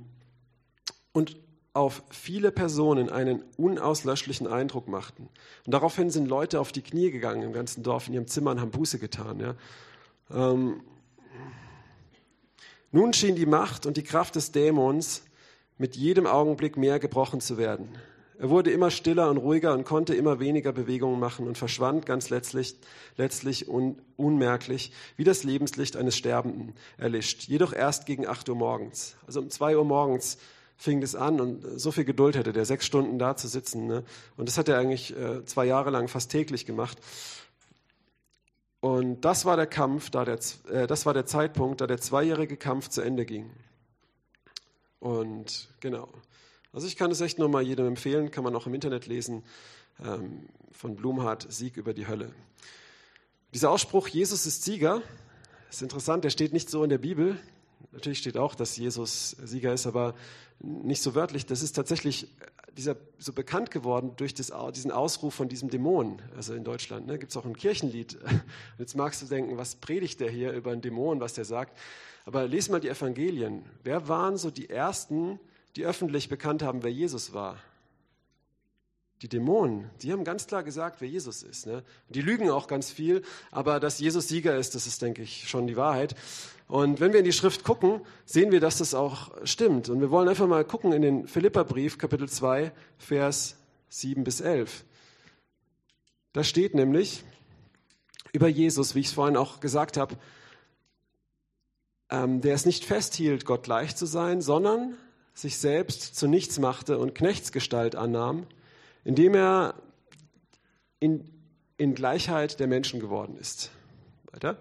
und auf viele Personen einen unauslöschlichen Eindruck machten. Und daraufhin sind Leute auf die Knie gegangen im ganzen Dorf in ihrem Zimmer und haben Buße getan. Ja. Ähm, nun schien die Macht und die Kraft des Dämons mit jedem Augenblick mehr gebrochen zu werden. Er wurde immer stiller und ruhiger und konnte immer weniger Bewegungen machen und verschwand ganz letztlich, letztlich un, unmerklich, wie das Lebenslicht eines Sterbenden erlischt. Jedoch erst gegen 8 Uhr morgens. Also um 2 Uhr morgens fing das an und so viel Geduld hätte der, sechs Stunden da zu sitzen. Ne? Und das hat er eigentlich äh, zwei Jahre lang fast täglich gemacht. Und das war der Kampf, da der, äh, das war der Zeitpunkt, da der zweijährige Kampf zu Ende ging. Und genau. Also ich kann es echt nur mal jedem empfehlen, kann man auch im Internet lesen, ähm, von Blumhardt, Sieg über die Hölle. Dieser Ausspruch, Jesus ist Sieger, ist interessant, der steht nicht so in der Bibel. Natürlich steht auch, dass Jesus Sieger ist, aber nicht so wörtlich. Das ist tatsächlich dieser, so bekannt geworden durch das, diesen Ausruf von diesem Dämon. Also in Deutschland ne, gibt es auch ein Kirchenlied. Jetzt magst du denken, was predigt der hier über einen Dämon, was der sagt. Aber lese mal die Evangelien. Wer waren so die ersten, die öffentlich bekannt haben, wer Jesus war. Die Dämonen, die haben ganz klar gesagt, wer Jesus ist. Ne? Die lügen auch ganz viel, aber dass Jesus Sieger ist, das ist, denke ich, schon die Wahrheit. Und wenn wir in die Schrift gucken, sehen wir, dass das auch stimmt. Und wir wollen einfach mal gucken in den Philipperbrief, Kapitel 2, Vers 7 bis 11. Da steht nämlich über Jesus, wie ich es vorhin auch gesagt habe, ähm, der es nicht festhielt, Gott gleich zu sein, sondern sich selbst zu nichts machte und Knechtsgestalt annahm, indem er in, in Gleichheit der Menschen geworden ist. Weiter.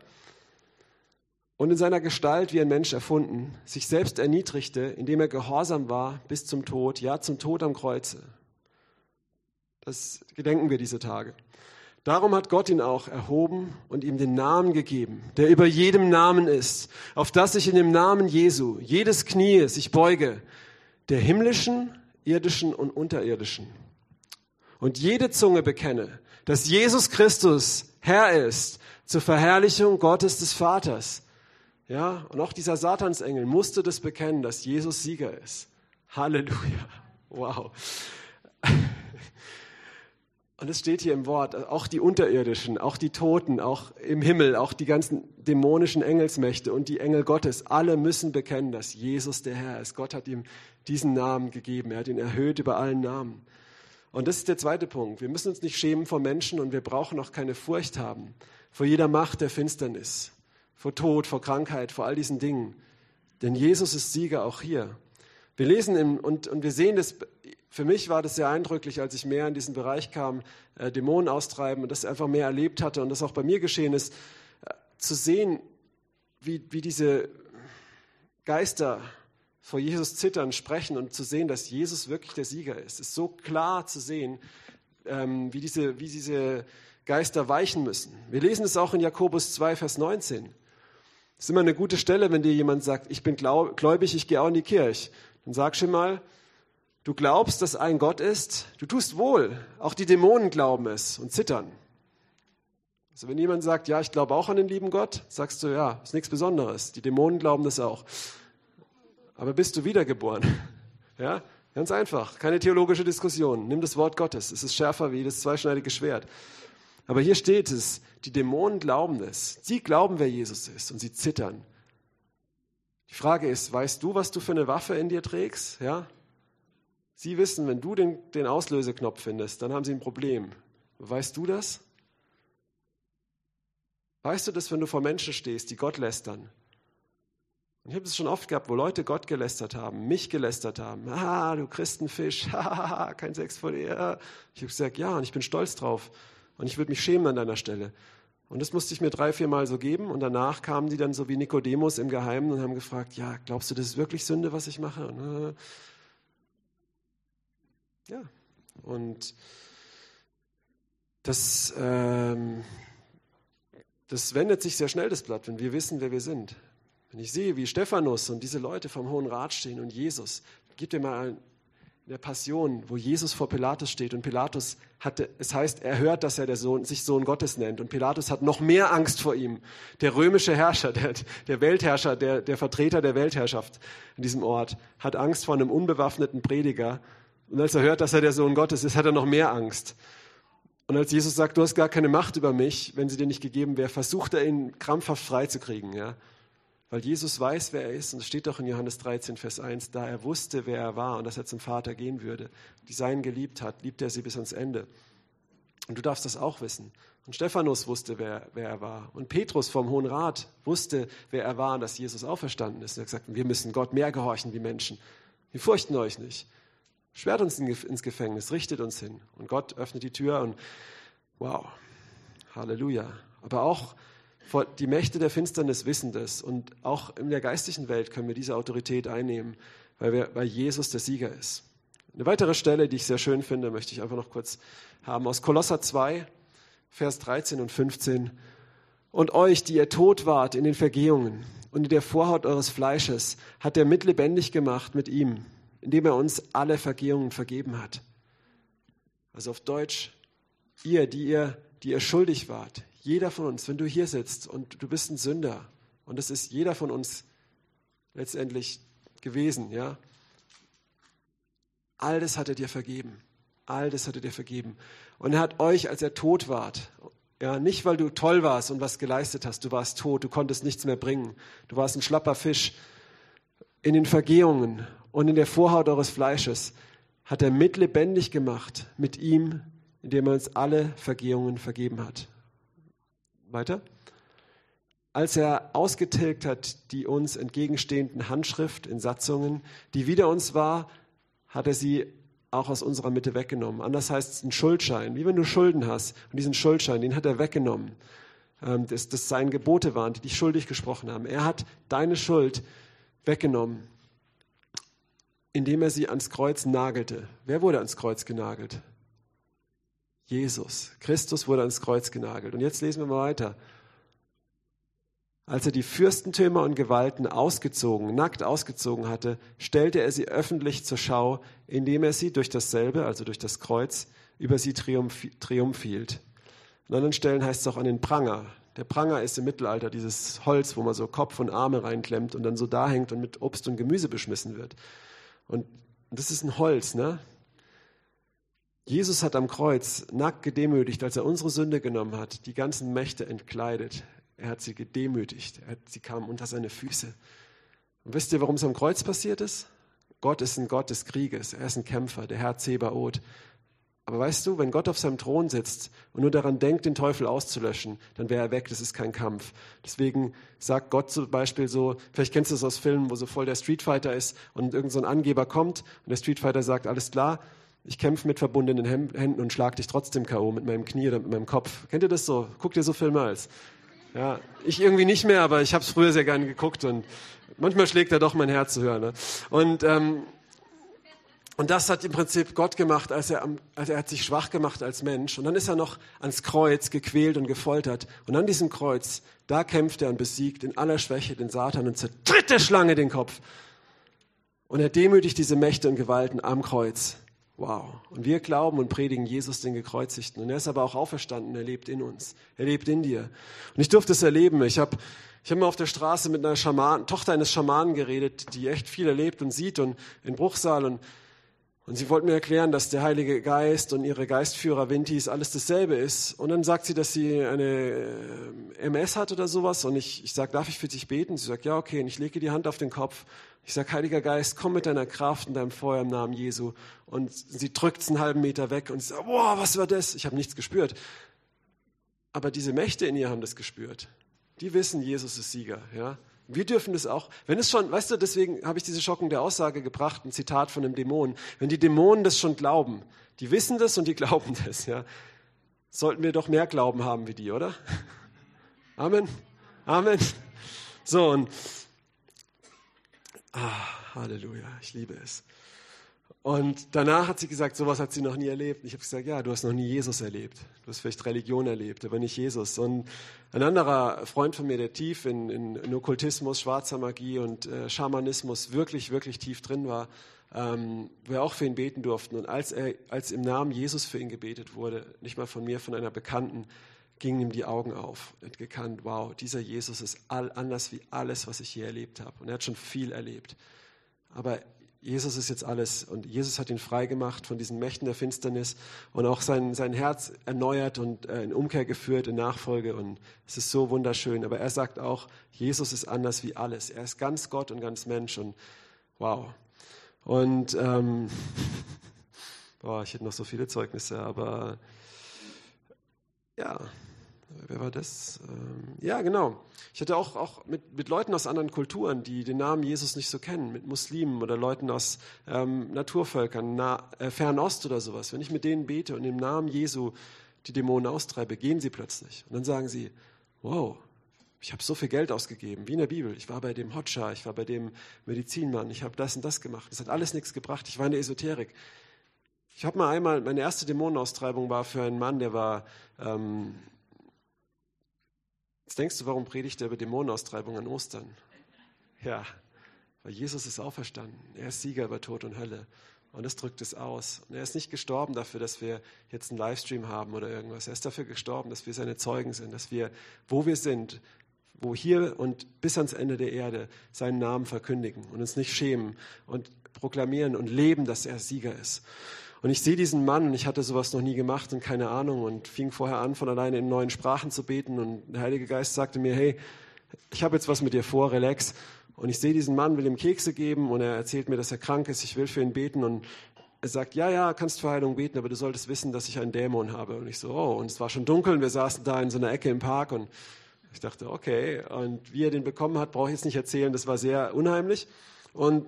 Und in seiner Gestalt wie ein Mensch erfunden, sich selbst erniedrigte, indem er gehorsam war bis zum Tod, ja zum Tod am Kreuze. Das gedenken wir diese Tage. Darum hat Gott ihn auch erhoben und ihm den Namen gegeben, der über jedem Namen ist, auf dass sich in dem Namen Jesu jedes Knie sich beuge, der himmlischen, irdischen und unterirdischen. Und jede Zunge bekenne, dass Jesus Christus Herr ist, zur Verherrlichung Gottes des Vaters. Ja, und auch dieser Satansengel musste das bekennen, dass Jesus Sieger ist. Halleluja. Wow. Und es steht hier im Wort, auch die Unterirdischen, auch die Toten, auch im Himmel, auch die ganzen dämonischen Engelsmächte und die Engel Gottes, alle müssen bekennen, dass Jesus der Herr ist. Gott hat ihm diesen Namen gegeben, er hat ihn erhöht über allen Namen. Und das ist der zweite Punkt. Wir müssen uns nicht schämen vor Menschen und wir brauchen auch keine Furcht haben vor jeder Macht der Finsternis, vor Tod, vor Krankheit, vor all diesen Dingen. Denn Jesus ist Sieger auch hier. Wir lesen im, und, und wir sehen das für mich war das sehr eindrücklich, als ich mehr in diesen Bereich kam, äh, Dämonen austreiben und das einfach mehr erlebt hatte und das auch bei mir geschehen ist, äh, zu sehen, wie, wie diese Geister vor Jesus zittern, sprechen und zu sehen, dass Jesus wirklich der Sieger ist. Es ist so klar zu sehen, ähm, wie, diese, wie diese Geister weichen müssen. Wir lesen es auch in Jakobus 2, Vers 19. Das ist immer eine gute Stelle, wenn dir jemand sagt, ich bin gläubig, ich gehe auch in die Kirche. Dann sag schon mal, Du glaubst, dass ein Gott ist, du tust wohl. Auch die Dämonen glauben es und zittern. Also wenn jemand sagt, ja, ich glaube auch an den lieben Gott, sagst du, ja, ist nichts Besonderes. Die Dämonen glauben das auch. Aber bist du wiedergeboren? Ja, ganz einfach. Keine theologische Diskussion. Nimm das Wort Gottes. Es ist schärfer wie das zweischneidige Schwert. Aber hier steht es, die Dämonen glauben es. Sie glauben, wer Jesus ist und sie zittern. Die Frage ist, weißt du, was du für eine Waffe in dir trägst? Ja? Sie wissen, wenn du den, den Auslöseknopf findest, dann haben sie ein Problem. Weißt du das? Weißt du das, wenn du vor Menschen stehst, die Gott lästern? Ich habe es schon oft gehabt, wo Leute Gott gelästert haben, mich gelästert haben. Ah, du Christenfisch, haha, kein Sex vor dir. Ich habe gesagt, ja, und ich bin stolz drauf. Und ich würde mich schämen an deiner Stelle. Und das musste ich mir drei, vier Mal so geben. Und danach kamen die dann so wie Nikodemus im Geheimen und haben gefragt, ja, glaubst du, das ist wirklich Sünde, was ich mache? Und, äh, ja, und das, ähm, das wendet sich sehr schnell, das Blatt, wenn wir wissen, wer wir sind. Wenn ich sehe, wie Stephanus und diese Leute vom Hohen Rat stehen und Jesus, gib dir mal in der Passion, wo Jesus vor Pilatus steht und Pilatus hatte, es heißt, er hört, dass er der Sohn, sich Sohn Gottes nennt und Pilatus hat noch mehr Angst vor ihm. Der römische Herrscher, der, der Weltherrscher, der, der Vertreter der Weltherrschaft in diesem Ort, hat Angst vor einem unbewaffneten Prediger und als er hört, dass er der Sohn Gottes ist, hat er noch mehr Angst. Und als Jesus sagt, du hast gar keine Macht über mich, wenn sie dir nicht gegeben wäre, versucht er ihn krampfhaft freizukriegen. Ja? Weil Jesus weiß, wer er ist. Und es steht doch in Johannes 13, Vers 1, da er wusste, wer er war und dass er zum Vater gehen würde, die seinen geliebt hat, liebt er sie bis ans Ende. Und du darfst das auch wissen. Und Stephanus wusste, wer, wer er war. Und Petrus vom Hohen Rat wusste, wer er war und dass Jesus auferstanden ist. Und er hat gesagt, wir müssen Gott mehr gehorchen wie Menschen. Wir furchten euch nicht. Sperrt uns ins Gefängnis, richtet uns hin. Und Gott öffnet die Tür und wow, Halleluja. Aber auch die Mächte der Finsternis wissen das. Und auch in der geistlichen Welt können wir diese Autorität einnehmen, weil, wir, weil Jesus der Sieger ist. Eine weitere Stelle, die ich sehr schön finde, möchte ich einfach noch kurz haben, aus Kolosser 2, Vers 13 und 15. Und euch, die ihr tot wart in den Vergehungen und in der Vorhaut eures Fleisches, hat er mitlebendig gemacht mit ihm indem er uns alle Vergehungen vergeben hat. Also auf Deutsch, ihr, die ihr, die ihr schuldig wart, jeder von uns, wenn du hier sitzt und du bist ein Sünder, und das ist jeder von uns letztendlich gewesen, ja. All das hat er dir vergeben. All das hat er dir vergeben. Und er hat euch, als er tot wart, ja, nicht weil du toll warst und was geleistet hast, du warst tot, du konntest nichts mehr bringen, du warst ein schlapper Fisch, in den Vergehungen und in der Vorhaut eures Fleisches hat er mitlebendig gemacht mit ihm, indem er uns alle Vergehungen vergeben hat. Weiter. Als er ausgetilgt hat die uns entgegenstehenden Handschrift in Satzungen, die wider uns war, hat er sie auch aus unserer Mitte weggenommen. Anders heißt es ein Schuldschein. Wie wenn du Schulden hast und diesen Schuldschein, den hat er weggenommen. Ähm, dass das seine Gebote waren, die dich schuldig gesprochen haben. Er hat deine Schuld weggenommen indem er sie ans Kreuz nagelte. Wer wurde ans Kreuz genagelt? Jesus. Christus wurde ans Kreuz genagelt. Und jetzt lesen wir mal weiter. Als er die Fürstentümer und Gewalten ausgezogen, nackt ausgezogen hatte, stellte er sie öffentlich zur Schau, indem er sie durch dasselbe, also durch das Kreuz, über sie triumph, triumph hielt. An anderen Stellen heißt es auch an den Pranger. Der Pranger ist im Mittelalter dieses Holz, wo man so Kopf und Arme reinklemmt und dann so da hängt und mit Obst und Gemüse beschmissen wird. Und das ist ein Holz, ne? Jesus hat am Kreuz nackt gedemütigt, als er unsere Sünde genommen hat, die ganzen Mächte entkleidet. Er hat sie gedemütigt. Hat, sie kamen unter seine Füße. Und wisst ihr, warum es am Kreuz passiert ist? Gott ist ein Gott des Krieges. Er ist ein Kämpfer, der Herr Zebaoth. Aber weißt du, wenn Gott auf seinem Thron sitzt und nur daran denkt, den Teufel auszulöschen, dann wäre er weg. Das ist kein Kampf. Deswegen sagt Gott zum Beispiel so, vielleicht kennst du das aus Filmen, wo so voll der Streetfighter ist und irgendein so Angeber kommt und der Streetfighter sagt, alles klar, ich kämpfe mit verbundenen Händen und schlag dich trotzdem K.O. mit meinem Knie oder mit meinem Kopf. Kennt ihr das so? Guckt ihr so Filme als? Ja, ich irgendwie nicht mehr, aber ich habe es früher sehr gerne geguckt und manchmal schlägt er doch mein Herz zu hören. Ne? Und, ähm, und das hat im Prinzip Gott gemacht, als er, als er hat sich schwach gemacht als Mensch. Und dann ist er noch ans Kreuz gequält und gefoltert. Und an diesem Kreuz, da kämpft er und besiegt in aller Schwäche den Satan und zertritt der Schlange den Kopf. Und er demütigt diese Mächte und Gewalten am Kreuz. Wow. Und wir glauben und predigen Jesus den Gekreuzigten. Und er ist aber auch auferstanden. Er lebt in uns. Er lebt in dir. Und ich durfte es erleben. Ich habe ich hab mal auf der Straße mit einer Schaman, Tochter eines Schamanen geredet, die echt viel erlebt und sieht und in Bruchsal. Und, und sie wollten mir erklären, dass der Heilige Geist und ihre Geistführer Vintis alles dasselbe ist. Und dann sagt sie, dass sie eine äh, MS hat oder sowas. Und ich, ich sage, darf ich für dich beten? Sie sagt, ja, okay. Und ich lege die Hand auf den Kopf. Ich sage, Heiliger Geist, komm mit deiner Kraft und deinem Feuer im Namen Jesu. Und sie drückt es einen halben Meter weg und sagt, boah, was war das? Ich habe nichts gespürt. Aber diese Mächte in ihr haben das gespürt. Die wissen, Jesus ist Sieger. Ja? Wir dürfen das auch. Wenn es schon, weißt du, deswegen habe ich diese schockende Aussage gebracht, ein Zitat von einem Dämon. Wenn die Dämonen das schon glauben, die wissen das und die glauben das, ja, sollten wir doch mehr Glauben haben wie die, oder? Amen. Amen. So, und Ah, Halleluja, ich liebe es. Und danach hat sie gesagt, sowas hat sie noch nie erlebt. Ich habe gesagt, ja, du hast noch nie Jesus erlebt. Du hast vielleicht Religion erlebt, aber nicht Jesus. Und ein anderer Freund von mir, der tief in, in, in Okkultismus, schwarzer Magie und äh, Schamanismus wirklich, wirklich tief drin war, ähm, wir auch für ihn beten durften. Und als, er, als im Namen Jesus für ihn gebetet wurde, nicht mal von mir, von einer Bekannten, gingen ihm die Augen auf. Hat gekannt, wow, dieser Jesus ist all, anders wie alles, was ich je erlebt habe. Und er hat schon viel erlebt. Aber Jesus ist jetzt alles und Jesus hat ihn frei gemacht von diesen Mächten der Finsternis und auch sein, sein Herz erneuert und äh, in Umkehr geführt, in Nachfolge und es ist so wunderschön. Aber er sagt auch, Jesus ist anders wie alles. Er ist ganz Gott und ganz Mensch und wow. Und ähm, boah, ich hätte noch so viele Zeugnisse, aber ja, wer war das? Ähm, ja, genau. Ich hatte auch, auch mit, mit Leuten aus anderen Kulturen, die den Namen Jesus nicht so kennen, mit Muslimen oder Leuten aus ähm, Naturvölkern, na, äh, Fernost oder sowas. Wenn ich mit denen bete und im Namen Jesu die Dämonen austreibe, gehen sie plötzlich. Und dann sagen sie, wow, ich habe so viel Geld ausgegeben, wie in der Bibel. Ich war bei dem Hotscher, ich war bei dem Medizinmann, ich habe das und das gemacht. Das hat alles nichts gebracht. Ich war in der Esoterik. Ich habe mal einmal, meine erste Dämonenaustreibung war für einen Mann, der war ähm, Jetzt denkst du, warum predigt er über Dämonenaustreibung an Ostern? Ja, weil Jesus ist auferstanden. Er ist Sieger über Tod und Hölle. Und das drückt es aus. Und er ist nicht gestorben dafür, dass wir jetzt einen Livestream haben oder irgendwas. Er ist dafür gestorben, dass wir seine Zeugen sind, dass wir, wo wir sind, wo hier und bis ans Ende der Erde seinen Namen verkündigen und uns nicht schämen und proklamieren und leben, dass er Sieger ist. Und ich sehe diesen Mann, und ich hatte sowas noch nie gemacht und keine Ahnung und fing vorher an, von alleine in neuen Sprachen zu beten. Und der Heilige Geist sagte mir, hey, ich habe jetzt was mit dir vor, relax. Und ich sehe diesen Mann, will ihm Kekse geben und er erzählt mir, dass er krank ist, ich will für ihn beten. Und er sagt, ja, ja, kannst für Heilung beten, aber du solltest wissen, dass ich einen Dämon habe. Und ich so, oh, und es war schon dunkel und wir saßen da in so einer Ecke im Park und ich dachte, okay. Und wie er den bekommen hat, brauche ich jetzt nicht erzählen, das war sehr unheimlich. Und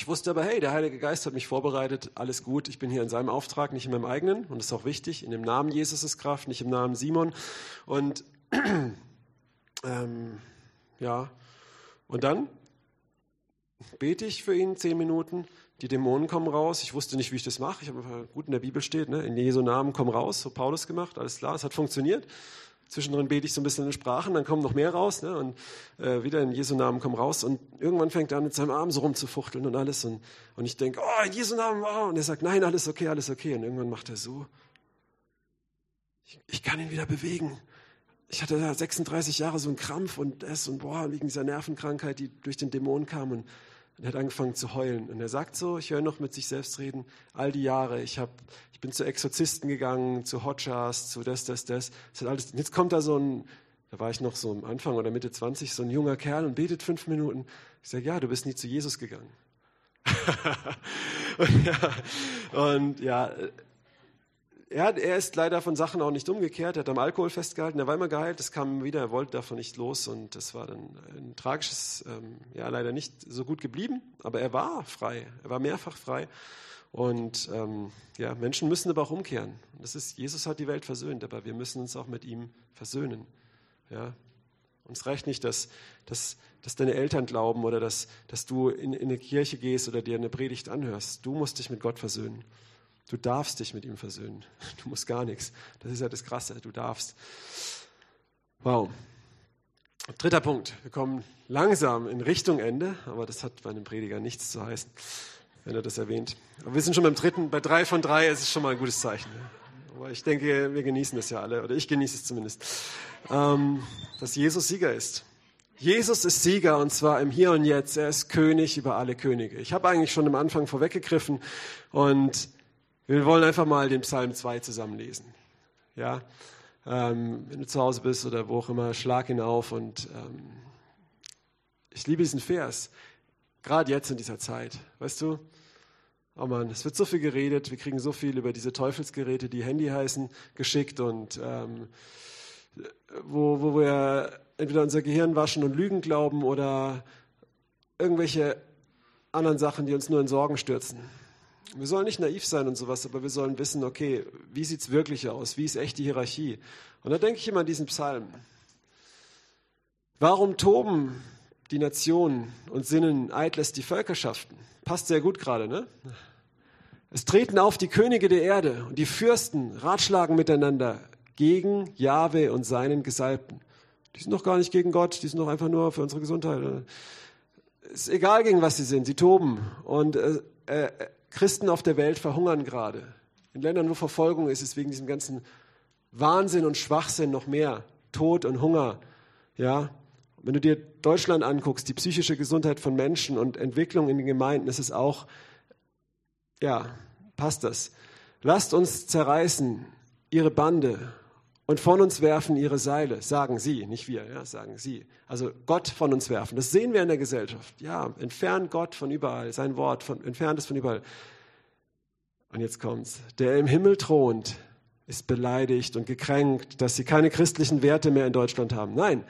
ich wusste aber, hey, der Heilige Geist hat mich vorbereitet, alles gut, ich bin hier in seinem Auftrag, nicht in meinem eigenen. Und das ist auch wichtig, in dem Namen Jesus ist Kraft, nicht im Namen Simon. Und ähm, ja, und dann bete ich für ihn zehn Minuten, die Dämonen kommen raus. Ich wusste nicht, wie ich das mache. Ich habe einfach gut in der Bibel steht, ne? in Jesu Namen komm raus, so Paulus gemacht, alles klar, es hat funktioniert. Zwischendrin bete ich so ein bisschen in Sprachen, dann kommen noch mehr raus ne? und äh, wieder in Jesu Namen komm raus. Und irgendwann fängt er an, mit seinem Arm so rumzufuchteln und alles. Und, und ich denke, oh, in Jesu Namen, oh. und er sagt, nein, alles okay, alles okay. Und irgendwann macht er so. Ich, ich kann ihn wieder bewegen. Ich hatte da 36 Jahre so einen Krampf und das und boah, wegen dieser Nervenkrankheit, die durch den Dämon kam. Und und er hat angefangen zu heulen. Und er sagt so, ich höre noch mit sich selbst reden, all die Jahre, ich, hab, ich bin zu Exorzisten gegangen, zu Hotchas, zu das, das, das. das alles, jetzt kommt da so ein, da war ich noch so am Anfang oder Mitte 20, so ein junger Kerl und betet fünf Minuten. Ich sage, ja, du bist nie zu Jesus gegangen. und, ja, und ja, er, er, ist leider von Sachen auch nicht umgekehrt. Er hat am Alkohol festgehalten. Er war immer geheilt. Das kam wieder. Er wollte davon nicht los. Und das war dann ein tragisches, ähm, ja, leider nicht so gut geblieben. Aber er war frei. Er war mehrfach frei. Und ähm, ja, Menschen müssen aber auch umkehren. Das ist, Jesus hat die Welt versöhnt, aber wir müssen uns auch mit ihm versöhnen. Ja, uns reicht nicht, dass, dass, dass deine Eltern glauben oder dass, dass du in, in eine Kirche gehst oder dir eine Predigt anhörst. Du musst dich mit Gott versöhnen. Du darfst dich mit ihm versöhnen. Du musst gar nichts. Das ist ja das Krasse. Du darfst. Wow. Dritter Punkt. Wir kommen langsam in Richtung Ende, aber das hat bei einem Prediger nichts zu heißen, wenn er das erwähnt. Aber wir sind schon beim dritten. Bei drei von drei ist es schon mal ein gutes Zeichen. Aber ich denke, wir genießen das ja alle, oder ich genieße es zumindest, ähm, dass Jesus Sieger ist. Jesus ist Sieger und zwar im Hier und Jetzt. Er ist König über alle Könige. Ich habe eigentlich schon am Anfang vorweggegriffen und wir wollen einfach mal den Psalm 2 zusammenlesen. Ja, ähm, wenn du zu Hause bist oder wo auch immer, schlag ihn auf und ähm, ich liebe diesen Vers. Gerade jetzt in dieser Zeit, weißt du? Oh Mann, es wird so viel geredet, wir kriegen so viel über diese Teufelsgeräte, die Handy heißen, geschickt und ähm, wo, wo wir entweder unser Gehirn waschen und Lügen glauben oder irgendwelche anderen Sachen, die uns nur in Sorgen stürzen. Wir sollen nicht naiv sein und sowas, aber wir sollen wissen, okay, wie sieht es wirklich aus? Wie ist echt die Hierarchie? Und da denke ich immer an diesen Psalm. Warum toben die Nationen und sinnen eitles die Völkerschaften? Passt sehr gut gerade, ne? Es treten auf die Könige der Erde und die Fürsten ratschlagen miteinander gegen Jahwe und seinen Gesalbten. Die sind doch gar nicht gegen Gott, die sind doch einfach nur für unsere Gesundheit. Es ist egal, gegen was sie sind, sie toben. Und äh, äh, Christen auf der Welt verhungern gerade. In Ländern, wo Verfolgung ist, ist wegen diesem ganzen Wahnsinn und Schwachsinn noch mehr. Tod und Hunger. Ja. Wenn du dir Deutschland anguckst, die psychische Gesundheit von Menschen und Entwicklung in den Gemeinden, ist es auch, ja, passt das. Lasst uns zerreißen ihre Bande und von uns werfen ihre Seile, sagen sie, nicht wir, ja, sagen sie. Also Gott von uns werfen. Das sehen wir in der Gesellschaft. Ja, entfernt Gott von überall, sein Wort, von, entfernt es von überall. Und jetzt kommt's. Der im Himmel thront, ist beleidigt und gekränkt, dass sie keine christlichen Werte mehr in Deutschland haben. Nein,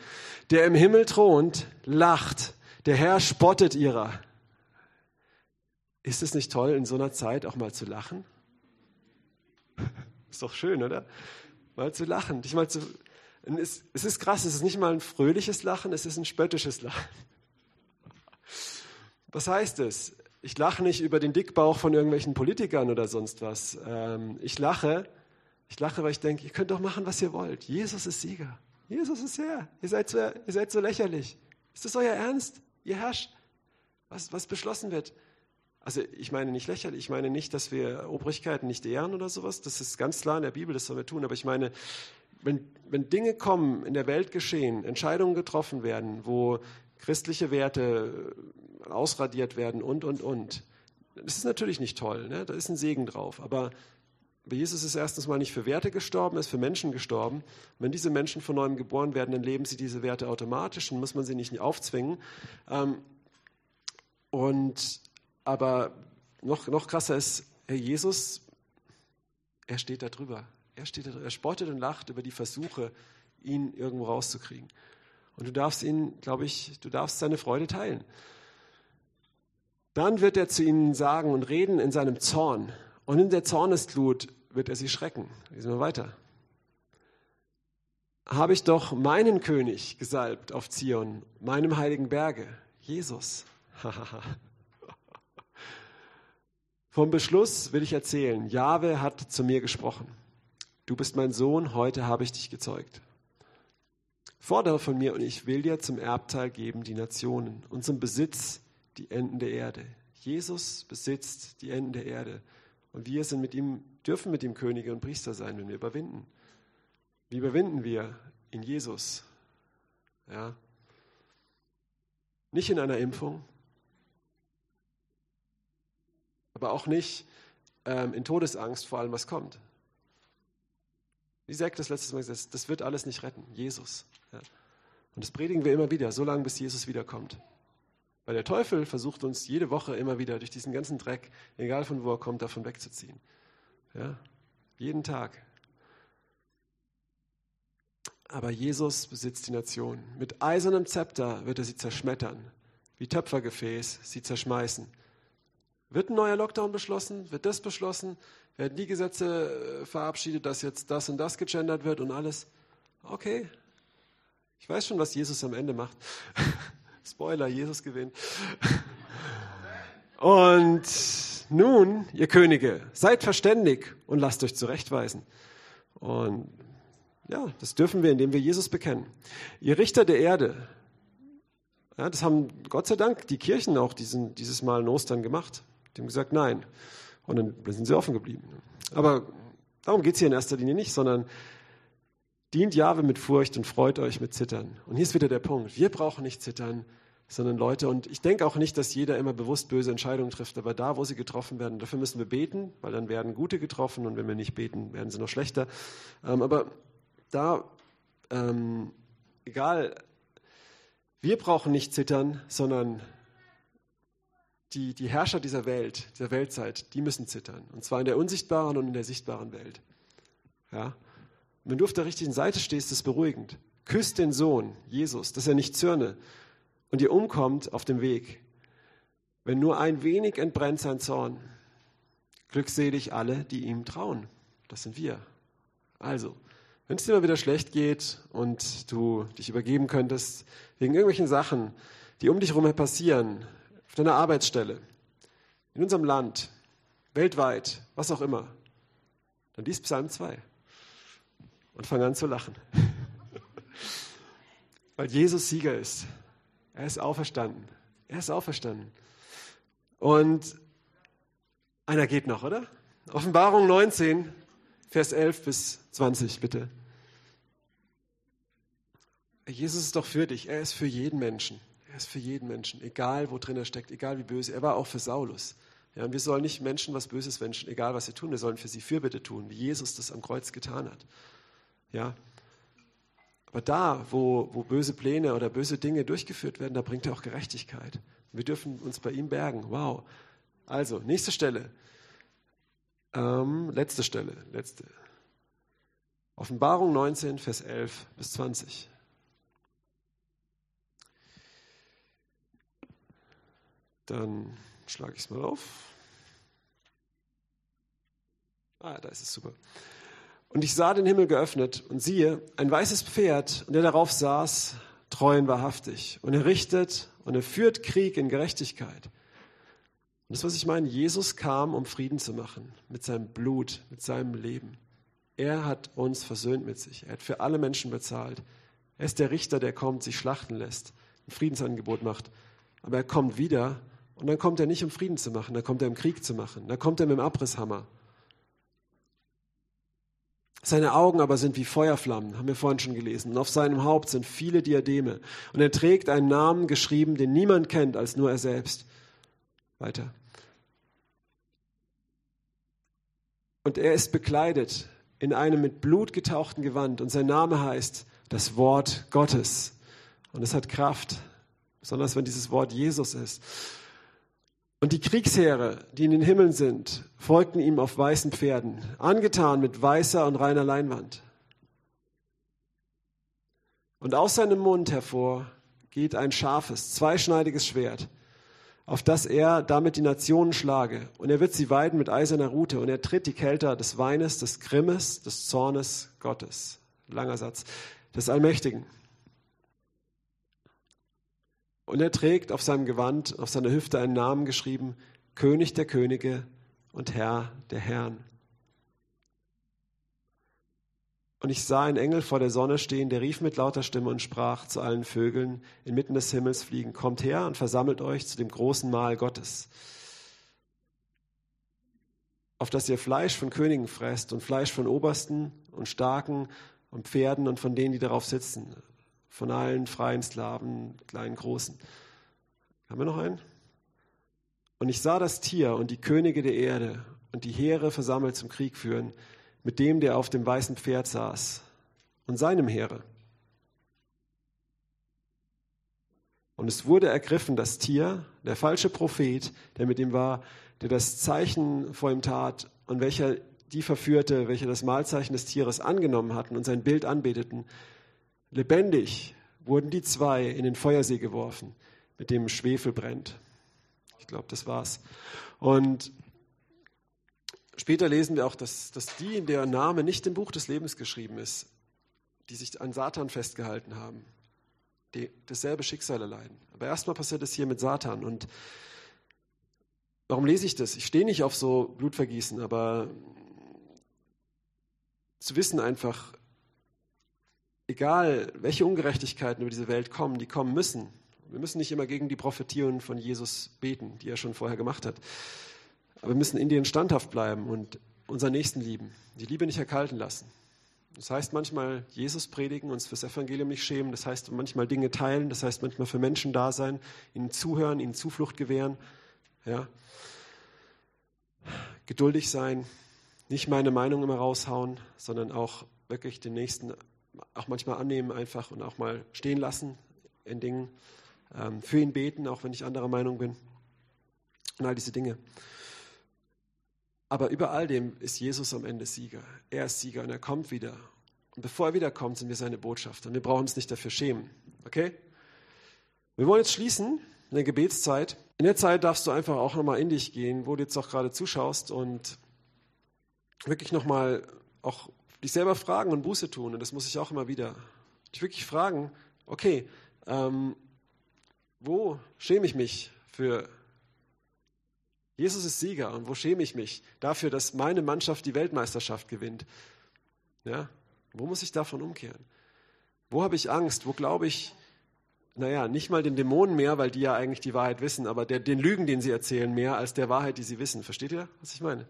der im Himmel thront, lacht. Der Herr spottet ihrer. Ist es nicht toll, in so einer Zeit auch mal zu lachen? Ist doch schön, oder? Mal zu lachen. Dich mal zu, es, es ist krass, es ist nicht mal ein fröhliches Lachen, es ist ein spöttisches Lachen. Was heißt es? Ich lache nicht über den Dickbauch von irgendwelchen Politikern oder sonst was. Ähm, ich lache, ich lache, weil ich denke, ihr könnt doch machen, was ihr wollt. Jesus ist Sieger. Jesus ist Herr. Ihr seid so, ihr seid so lächerlich. Ist das euer Ernst? Ihr herrscht. Was, was beschlossen wird, also ich meine nicht lächerlich, ich meine nicht, dass wir Obrigkeiten nicht ehren oder sowas. Das ist ganz klar in der Bibel, das sollen wir tun. Aber ich meine, wenn, wenn Dinge kommen, in der Welt geschehen, Entscheidungen getroffen werden, wo christliche Werte ausradiert werden und, und, und, das ist natürlich nicht toll. Ne? Da ist ein Segen drauf. Aber, Jesus ist erstens mal nicht für Werte gestorben, er ist für Menschen gestorben. Wenn diese Menschen von neuem geboren werden, dann leben sie diese Werte automatisch und muss man sie nicht aufzwingen. Ähm, und aber noch, noch krasser ist, Herr Jesus, er steht da drüber. Er, steht da er spottet und lacht über die Versuche, ihn irgendwo rauszukriegen. Und du darfst ihn, glaube ich, du darfst seine Freude teilen. Dann wird er zu ihnen sagen und reden in seinem Zorn. Und in der Zornesglut wird er sie schrecken. Lesen wir weiter. Habe ich doch meinen König gesalbt auf Zion, meinem heiligen Berge, Jesus. Vom Beschluss will ich erzählen, Jahwe hat zu mir gesprochen. Du bist mein Sohn, heute habe ich dich gezeugt. Fordere von mir und ich will dir zum Erbteil geben die Nationen und zum Besitz die Enden der Erde. Jesus besitzt die Enden der Erde und wir sind mit ihm, dürfen mit ihm Könige und Priester sein, wenn wir überwinden. Wie überwinden wir? In Jesus. Ja. Nicht in einer Impfung, aber auch nicht ähm, in Todesangst vor allem, was kommt. Wie Zack das letzte Mal gesagt das wird alles nicht retten. Jesus. Ja. Und das predigen wir immer wieder, so lange bis Jesus wiederkommt. Weil der Teufel versucht uns jede Woche immer wieder durch diesen ganzen Dreck, egal von wo er kommt, davon wegzuziehen. Ja? Jeden Tag. Aber Jesus besitzt die Nation. Mit eisernem Zepter wird er sie zerschmettern, wie Töpfergefäß sie zerschmeißen. Wird ein neuer Lockdown beschlossen? Wird das beschlossen? Werden die Gesetze äh, verabschiedet, dass jetzt das und das gegendert wird und alles? Okay. Ich weiß schon, was Jesus am Ende macht. Spoiler, Jesus gewinnt. Und nun, ihr Könige, seid verständig und lasst euch zurechtweisen. Und ja, das dürfen wir, indem wir Jesus bekennen. Ihr Richter der Erde, ja, das haben Gott sei Dank die Kirchen auch diesen, dieses Mal in Ostern gemacht. Die haben gesagt, nein. Und dann sind sie offen geblieben. Aber darum geht es hier in erster Linie nicht, sondern dient Jahwe mit Furcht und freut euch mit Zittern. Und hier ist wieder der Punkt. Wir brauchen nicht zittern, sondern Leute, und ich denke auch nicht, dass jeder immer bewusst böse Entscheidungen trifft, aber da, wo sie getroffen werden, dafür müssen wir beten, weil dann werden gute getroffen und wenn wir nicht beten, werden sie noch schlechter. Ähm, aber da, ähm, egal, wir brauchen nicht zittern, sondern die, die Herrscher dieser Welt, dieser Weltzeit, die müssen zittern. Und zwar in der unsichtbaren und in der sichtbaren Welt. Ja? Und wenn du auf der richtigen Seite stehst, ist es beruhigend. Küsst den Sohn, Jesus, dass er nicht zürne und ihr umkommt auf dem Weg. Wenn nur ein wenig entbrennt sein Zorn. Glückselig alle, die ihm trauen. Das sind wir. Also, wenn es dir mal wieder schlecht geht und du dich übergeben könntest wegen irgendwelchen Sachen, die um dich herum passieren, auf deiner Arbeitsstelle, in unserem Land, weltweit, was auch immer, dann liest Psalm 2 und fang an zu lachen. Weil Jesus Sieger ist. Er ist auferstanden. Er ist auferstanden. Und einer geht noch, oder? Offenbarung 19, Vers 11 bis 20, bitte. Jesus ist doch für dich. Er ist für jeden Menschen. Ist für jeden Menschen, egal wo drin er steckt, egal wie böse. Er war auch für Saulus. Ja, und wir sollen nicht Menschen was Böses wünschen, egal was sie tun. Wir sollen für sie Fürbitte tun, wie Jesus das am Kreuz getan hat. Ja. Aber da, wo, wo böse Pläne oder böse Dinge durchgeführt werden, da bringt er auch Gerechtigkeit. Wir dürfen uns bei ihm bergen. Wow. Also, nächste Stelle. Ähm, letzte Stelle. Letzte. Offenbarung 19, Vers 11 bis 20. Dann schlage ich es mal auf. Ah, da ist es super. Und ich sah den Himmel geöffnet und siehe, ein weißes Pferd, und der darauf saß, treu und wahrhaftig. Und er richtet und er führt Krieg in Gerechtigkeit. Und das, was ich meine, Jesus kam, um Frieden zu machen, mit seinem Blut, mit seinem Leben. Er hat uns versöhnt mit sich. Er hat für alle Menschen bezahlt. Er ist der Richter, der kommt, sich schlachten lässt, ein Friedensangebot macht. Aber er kommt wieder, und dann kommt er nicht, um Frieden zu machen, dann kommt er, um Krieg zu machen. Dann kommt er mit dem Abrisshammer. Seine Augen aber sind wie Feuerflammen, haben wir vorhin schon gelesen. Und auf seinem Haupt sind viele Diademe. Und er trägt einen Namen geschrieben, den niemand kennt als nur er selbst. Weiter. Und er ist bekleidet in einem mit Blut getauchten Gewand. Und sein Name heißt das Wort Gottes. Und es hat Kraft, besonders wenn dieses Wort Jesus ist. Und die Kriegsheere, die in den Himmeln sind, folgten ihm auf weißen Pferden, angetan mit weißer und reiner Leinwand. Und aus seinem Mund hervor geht ein scharfes, zweischneidiges Schwert, auf das er damit die Nationen schlage. Und er wird sie weiden mit eiserner Rute. Und er tritt die Kälte des Weines, des Grimmes, des Zornes Gottes. Langer Satz. Des Allmächtigen. Und er trägt auf seinem Gewand, auf seiner Hüfte einen Namen geschrieben, König der Könige und Herr der Herren. Und ich sah einen Engel vor der Sonne stehen, der rief mit lauter Stimme und sprach zu allen Vögeln inmitten des Himmels fliegen, kommt her und versammelt euch zu dem großen Mahl Gottes, auf das ihr Fleisch von Königen fresst und Fleisch von Obersten und Starken und Pferden und von denen, die darauf sitzen, von allen freien Sklaven, kleinen, großen. Haben wir noch einen? Und ich sah das Tier und die Könige der Erde und die Heere versammelt zum Krieg führen mit dem, der auf dem weißen Pferd saß und seinem Heere. Und es wurde ergriffen, das Tier, der falsche Prophet, der mit ihm war, der das Zeichen vor ihm tat und welcher die verführte, welche das Mahlzeichen des Tieres angenommen hatten und sein Bild anbeteten. Lebendig wurden die zwei in den Feuersee geworfen, mit dem Schwefel brennt. Ich glaube, das war's. Und Später lesen wir auch, dass, dass die, in deren Name nicht im Buch des Lebens geschrieben ist, die sich an Satan festgehalten haben, die dasselbe Schicksal erleiden. Aber erstmal passiert es hier mit Satan. Und warum lese ich das? Ich stehe nicht auf so Blutvergießen, aber zu wissen einfach, egal welche Ungerechtigkeiten über diese Welt kommen, die kommen müssen. Wir müssen nicht immer gegen die Prophetien von Jesus beten, die er schon vorher gemacht hat. Aber wir müssen in denen standhaft bleiben und unseren Nächsten lieben, die Liebe nicht erkalten lassen. Das heißt manchmal Jesus predigen, uns fürs Evangelium nicht schämen. Das heißt manchmal Dinge teilen. Das heißt manchmal für Menschen da sein, ihnen zuhören, ihnen Zuflucht gewähren. Ja. Geduldig sein, nicht meine Meinung immer raushauen, sondern auch wirklich den Nächsten auch manchmal annehmen einfach und auch mal stehen lassen in Dingen. Ähm, für ihn beten, auch wenn ich anderer Meinung bin. Und all diese Dinge. Aber über all dem ist Jesus am Ende Sieger. Er ist Sieger und er kommt wieder. Und bevor er wiederkommt, sind wir seine Botschafter. Und wir brauchen uns nicht dafür schämen. Okay? Wir wollen jetzt schließen in der Gebetszeit. In der Zeit darfst du einfach auch nochmal in dich gehen, wo du jetzt auch gerade zuschaust und wirklich nochmal auch dich selber fragen und Buße tun. Und das muss ich auch immer wieder. Dich wirklich fragen, okay, ähm, wo schäme ich mich für Jesus ist Sieger und wo schäme ich mich dafür, dass meine Mannschaft die Weltmeisterschaft gewinnt? Ja? Wo muss ich davon umkehren? Wo habe ich Angst? Wo glaube ich, naja, nicht mal den Dämonen mehr, weil die ja eigentlich die Wahrheit wissen, aber der, den Lügen, den sie erzählen, mehr als der Wahrheit, die sie wissen. Versteht ihr, was ich meine?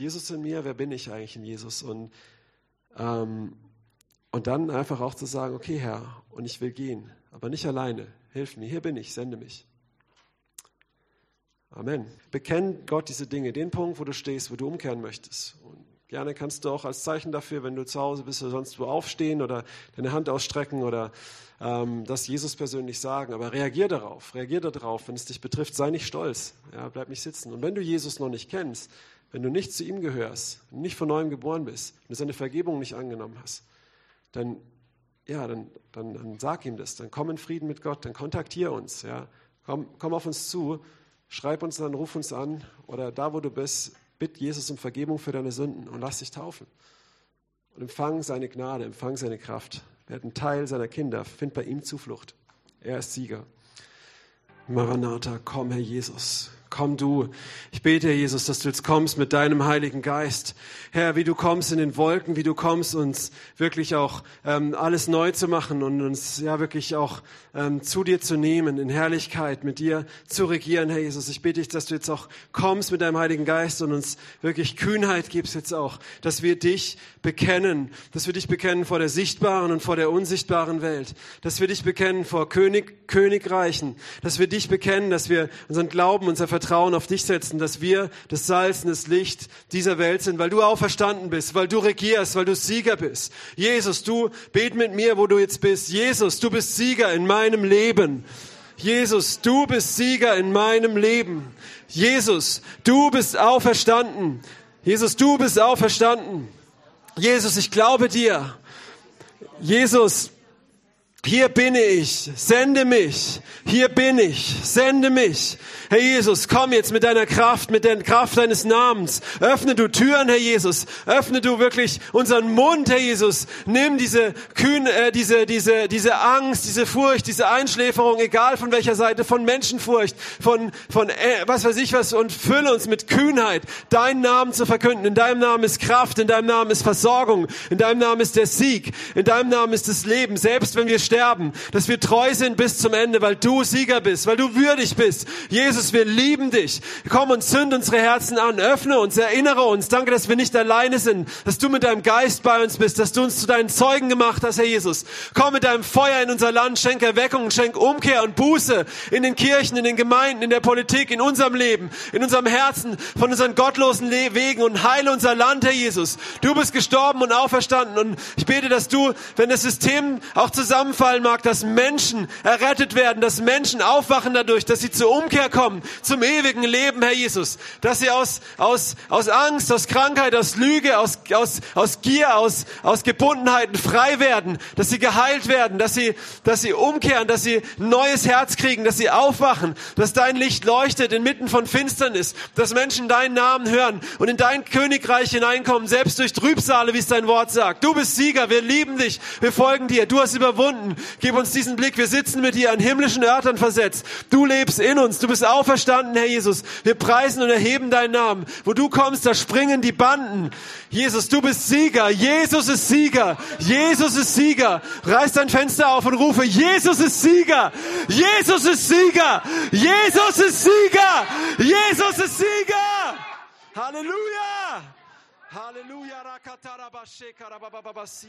Jesus in mir? Wer bin ich eigentlich in Jesus? Und, ähm, und dann einfach auch zu sagen, okay Herr, und ich will gehen, aber nicht alleine. Hilf mir, hier bin ich, sende mich. Amen. Bekenn Gott diese Dinge, den Punkt, wo du stehst, wo du umkehren möchtest. Und gerne kannst du auch als Zeichen dafür, wenn du zu Hause bist oder sonst wo aufstehen oder deine Hand ausstrecken oder ähm, das Jesus persönlich sagen. Aber reagier darauf, reagier darauf, wenn es dich betrifft. Sei nicht stolz, ja, bleib nicht sitzen. Und wenn du Jesus noch nicht kennst, wenn du nicht zu ihm gehörst, nicht von neuem geboren bist, wenn du seine Vergebung nicht angenommen hast, dann ja, dann, dann, dann sag ihm das, dann komm in Frieden mit Gott, dann kontaktier uns, ja, komm, komm auf uns zu Schreib uns dann, ruf uns an oder da, wo du bist, bitt Jesus um Vergebung für deine Sünden und lass dich taufen. Und empfang seine Gnade, empfang seine Kraft. Werd ein Teil seiner Kinder, find bei ihm Zuflucht. Er ist Sieger. Maranatha, komm, Herr Jesus. Komm du. Ich bete, Herr Jesus, dass du jetzt kommst mit deinem Heiligen Geist. Herr, wie du kommst in den Wolken, wie du kommst, uns wirklich auch ähm, alles neu zu machen und uns ja wirklich auch ähm, zu dir zu nehmen, in Herrlichkeit mit dir zu regieren, Herr Jesus. Ich bete dich, dass du jetzt auch kommst mit deinem Heiligen Geist und uns wirklich Kühnheit gibst jetzt auch, dass wir dich bekennen, dass wir dich bekennen vor der sichtbaren und vor der unsichtbaren Welt, dass wir dich bekennen vor König, Königreichen, dass wir dich bekennen, dass wir unseren Glauben, unser Vertrauen auf dich setzen, dass wir das Salz und das Licht dieser Welt sind, weil du auferstanden bist, weil du regierst, weil du Sieger bist. Jesus, du bet mit mir, wo du jetzt bist. Jesus, du bist Sieger in meinem Leben. Jesus, du bist Sieger in meinem Leben. Jesus, du bist auferstanden. Jesus, du bist auferstanden. Jesus, ich glaube dir. Jesus, Hier bin ich, sende mich. Hier bin ich, sende mich. Herr Jesus, komm jetzt mit deiner Kraft, mit der Kraft deines Namens. Öffne du Türen, Herr Jesus. Öffne du wirklich unseren Mund, Herr Jesus. Nimm diese Kühn, äh, diese, diese, diese Angst, diese Furcht, diese Einschläferung, egal von welcher Seite, von Menschenfurcht, von, von, äh, was weiß ich was, und fülle uns mit Kühnheit, deinen Namen zu verkünden. In deinem Namen ist Kraft, in deinem Namen ist Versorgung, in deinem Namen ist der Sieg, in deinem Namen ist das Leben, selbst wenn wir sterben, dass wir treu sind bis zum Ende, weil du Sieger bist, weil du würdig bist. Jesus, wir lieben dich. Komm und zünd unsere Herzen an, öffne uns, erinnere uns. Danke, dass wir nicht alleine sind, dass du mit deinem Geist bei uns bist, dass du uns zu deinen Zeugen gemacht hast, Herr Jesus. Komm mit deinem Feuer in unser Land, schenk Erweckung, schenk Umkehr und Buße in den Kirchen, in den Gemeinden, in der Politik, in unserem Leben, in unserem Herzen, von unseren gottlosen Wegen und heile unser Land, Herr Jesus. Du bist gestorben und auferstanden und ich bete, dass du, wenn das System auch zusammenfallen mag, dass Menschen errettet werden, dass Menschen aufwachen dadurch, dass sie zur Umkehr kommen, zum ewigen Leben, Herr Jesus. Dass sie aus, aus, aus Angst, aus Krankheit, aus Lüge, aus, aus, aus Gier, aus, aus Gebundenheiten frei werden, dass sie geheilt werden, dass sie, dass sie umkehren, dass sie ein neues Herz kriegen, dass sie aufwachen, dass dein Licht leuchtet inmitten von Finsternis, dass Menschen deinen Namen hören und in dein Königreich hineinkommen, selbst durch Trübsale, wie es dein Wort sagt. Du bist Sieger, wir lieben dich, wir folgen dir, du hast überwunden. Gib uns diesen Blick, wir sitzen mit dir an himmlischen Örtern versetzt. Du lebst in uns, du bist auferstanden, Herr Jesus. Wir preisen und erheben deinen Namen. Wo du kommst, da springen die Banden. Jesus, du bist Sieger. Jesus ist Sieger. Jesus ist Sieger. Reiß dein Fenster auf und rufe, Jesus ist Sieger. Jesus ist Sieger. Jesus ist Sieger. Jesus ist Sieger. Halleluja. Halleluja,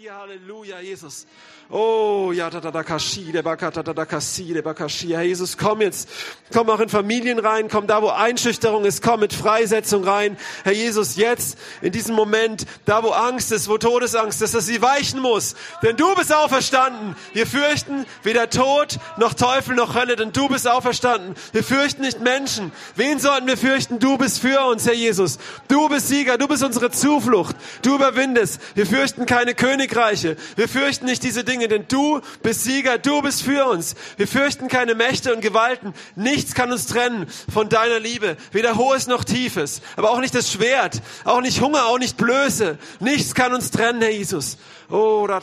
Halleluja, Jesus. Oh, ja, da da da kashi, de bakata da da kasi, de bakashi. Herr Jesus, komm jetzt, komm auch in Familien rein, komm da, wo Einschüchterung ist, komm mit Freisetzung rein. Herr Jesus, jetzt, in diesem Moment, da, wo Angst ist, wo Todesangst ist, dass sie weichen muss. Denn du bist auferstanden. Wir fürchten weder Tod, noch Teufel, noch Hölle, denn du bist auferstanden. Wir fürchten nicht Menschen. Wen sollten wir fürchten? Du bist für uns, Herr Jesus. Du bist Sieger, du bist unsere Zukunft. Zuflucht. Du überwindest. Wir fürchten keine Königreiche. Wir fürchten nicht diese Dinge, denn du bist Sieger. Du bist für uns. Wir fürchten keine Mächte und Gewalten. Nichts kann uns trennen von deiner Liebe. Weder Hohes noch Tiefes. Aber auch nicht das Schwert. Auch nicht Hunger, auch nicht Blöße. Nichts kann uns trennen, Herr Jesus. Oh, Herr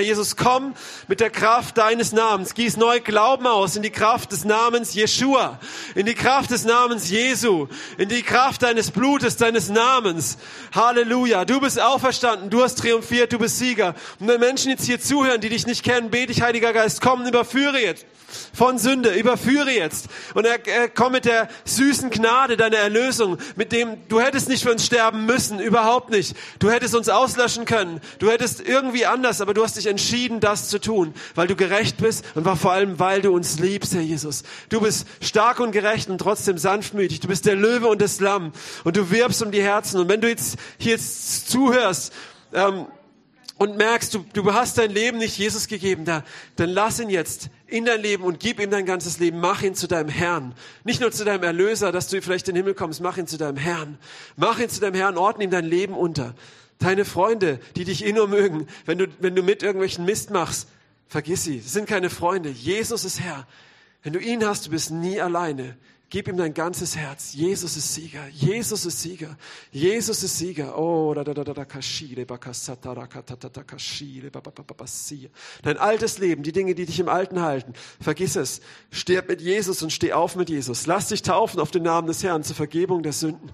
Jesus, komm mit der Kraft deines Namens. Gieß neu Glauben aus in die Kraft des Namens Jeshua, in die Kraft des Namens Jesu, in die Kraft deines Blutes, deines Namens. Halleluja. Du bist auferstanden, du hast triumphiert, du bist Sieger. Und wenn Menschen jetzt hier zuhören, die dich nicht kennen, bete ich, Heiliger Geist, komm, überführe jetzt von Sünde, überführe jetzt. Und er, er komm mit der süßen Gnade deiner Erlösung, mit dem du hättest nicht für uns sterben müssen, überhaupt nicht. Du hättest uns auslöschen können. Du hättest irgendwie anders, aber du hast dich entschieden, das zu tun, weil du gerecht bist und vor allem, weil du uns liebst, Herr Jesus. Du bist stark und gerecht und trotzdem sanftmütig. Du bist der Löwe und das Lamm und du wirbst um die Herzen. Und wenn du jetzt hier jetzt zuhörst, ähm, und merkst, du, du hast dein Leben nicht Jesus gegeben, da, dann lass ihn jetzt in dein Leben und gib ihm dein ganzes Leben. Mach ihn zu deinem Herrn. Nicht nur zu deinem Erlöser, dass du vielleicht in den Himmel kommst, mach ihn zu deinem Herrn. Mach ihn zu deinem Herrn, ordne ihm dein Leben unter. Deine Freunde, die dich eh nur mögen, wenn du, wenn du mit irgendwelchen Mist machst, vergiss sie. Das sind keine Freunde. Jesus ist Herr. Wenn du ihn hast, du bist nie alleine. Gib ihm dein ganzes Herz. Jesus ist Sieger. Jesus ist Sieger. Jesus ist Sieger. Oh, da da da da kashire bakasatara katatata kashire babababasia. Dein altes Leben, die Dinge, die dich im Alten halten, vergiss es. Stirb mit Jesus und steh auf mit Jesus. Lass dich taufen auf den Namen des Herrn zur Vergebung der Sünden.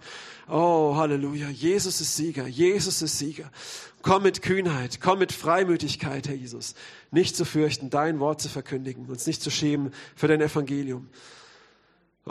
Oh, Halleluja. Jesus ist Sieger. Jesus ist Sieger. Komm mit Kühnheit, komm mit Freimütigkeit, Herr Jesus. Nicht zu fürchten, dein Wort zu verkündigen, uns nicht zu schämen für dein Evangelium.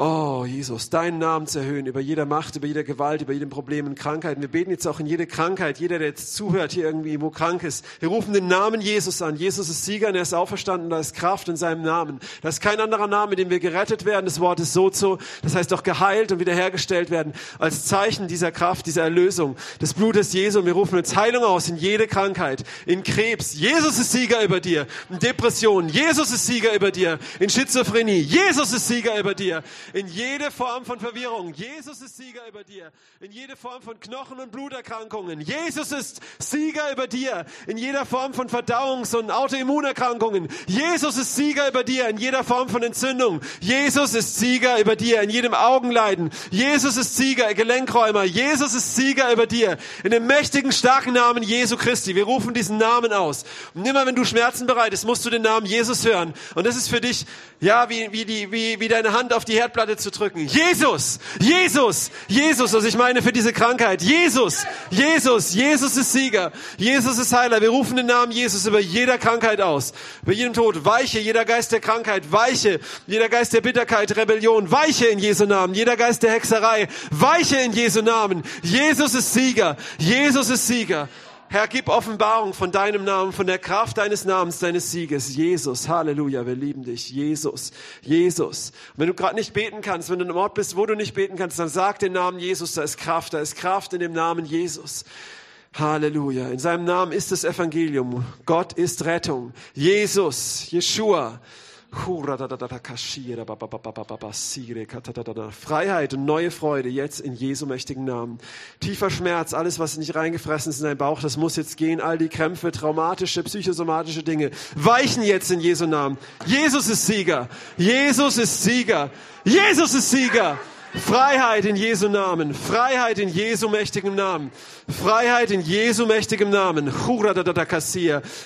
Oh, Jesus, deinen Namen zu erhöhen über jeder Macht, über jede Gewalt, über jedem Problem und Krankheiten. Wir beten jetzt auch in jede Krankheit, jeder, der jetzt zuhört, hier irgendwie, wo krank ist. Wir rufen den Namen Jesus an. Jesus ist Sieger und er ist auferstanden, da ist Kraft in seinem Namen. Da ist kein anderer Name, in dem wir gerettet werden. Das Wort ist Sozo. Das heißt auch geheilt und wiederhergestellt werden. Als Zeichen dieser Kraft, dieser Erlösung, des Blutes Jesu. Und wir rufen jetzt Heilung aus in jede Krankheit, in Krebs. Jesus ist Sieger über dir. In Depressionen. Jesus ist Sieger über dir. In Schizophrenie. Jesus ist Sieger über dir in jede Form von Verwirrung. Jesus ist Sieger über dir. In jede Form von Knochen- und Bluterkrankungen. Jesus ist Sieger über dir. In jeder Form von Verdauungs- und Autoimmunerkrankungen. Jesus ist Sieger über dir. In jeder Form von Entzündung. Jesus ist Sieger über dir. In jedem Augenleiden. Jesus ist Sieger, Gelenkräumer. Jesus ist Sieger über dir. In dem mächtigen, starken Namen Jesu Christi. Wir rufen diesen Namen aus. Und immer wenn du Schmerzen bereitest, musst du den Namen Jesus hören. Und das ist für dich, ja, wie, wie, die, wie, wie deine Hand auf die Herdplatte zu drücken. Jesus! Jesus! Jesus! Also ich meine für diese Krankheit. Jesus! Jesus! Jesus ist Sieger. Jesus ist Heiler. Wir rufen den Namen Jesus über jeder Krankheit aus. Über jedem Tod. Weiche, jeder Geist der Krankheit. Weiche, jeder Geist der Bitterkeit, Rebellion. Weiche in Jesu Namen. Jeder Geist der Hexerei. Weiche in Jesu Namen. Jesus ist Sieger. Jesus ist Sieger. Herr, gib Offenbarung von deinem Namen, von der Kraft deines Namens, deines Sieges. Jesus, Halleluja, wir lieben dich. Jesus, Jesus. Und wenn du gerade nicht beten kannst, wenn du in einem Ort bist, wo du nicht beten kannst, dann sag den Namen Jesus, da ist Kraft, da ist Kraft in dem Namen Jesus. Halleluja. In seinem Namen ist das Evangelium. Gott ist Rettung. Jesus, Jeshua. Freiheit und neue Freude jetzt in Jesu mächtigen Namen. Tiefer Schmerz, alles, was nicht reingefressen ist in deinen Bauch, das muss jetzt gehen. All die Krämpfe, traumatische, psychosomatische Dinge weichen jetzt in Jesu Namen. Jesus ist Sieger. Jesus ist Sieger. Jesus ist Sieger. Freiheit in Jesu Namen. Freiheit in Jesu mächtigem Namen. Freiheit in Jesu mächtigem Namen.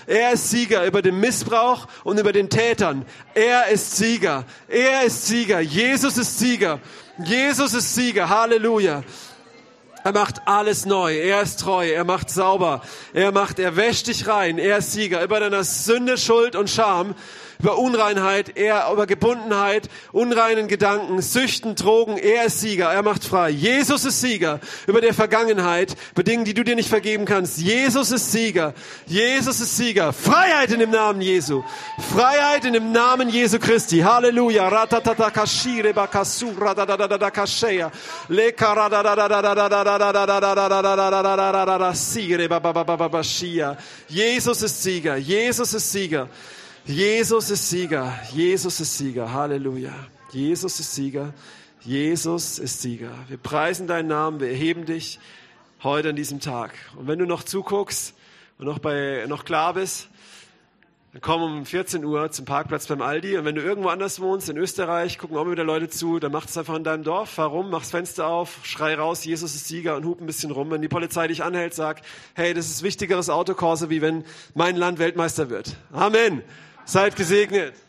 Er ist Sieger über den Missbrauch und über den Tätern. Er ist Sieger. Er ist Sieger. Jesus ist Sieger. Jesus ist Sieger. Halleluja. Er macht alles neu. Er ist treu. Er macht sauber. Er macht, er wäscht dich rein. Er ist Sieger über deiner Sünde, Schuld und Scham über Unreinheit, er über Gebundenheit, unreinen Gedanken, Süchten, Drogen. Er ist Sieger, er macht frei. Jesus ist Sieger über der Vergangenheit, über Dinge, die du dir nicht vergeben kannst. Jesus ist Sieger. Jesus ist Sieger. Freiheit in dem Namen Jesu. Freiheit in dem Namen Jesu Christi. Halleluja. Jesus ist Sieger. Jesus ist Sieger. Jesus ist Sieger. Jesus ist Sieger. Halleluja. Jesus ist Sieger. Jesus ist Sieger. Wir preisen deinen Namen. Wir erheben dich heute an diesem Tag. Und wenn du noch zuguckst und noch bei, noch klar bist, dann komm um 14 Uhr zum Parkplatz beim Aldi. Und wenn du irgendwo anders wohnst, in Österreich, gucken auch wieder Leute zu, dann mach es einfach in deinem Dorf. Fahr rum, mach's Fenster auf, schrei raus, Jesus ist Sieger und hub ein bisschen rum. Wenn die Polizei dich anhält, sag, hey, das ist wichtigeres Autokorse, wie wenn mein Land Weltmeister wird. Amen. Seid gesegnet.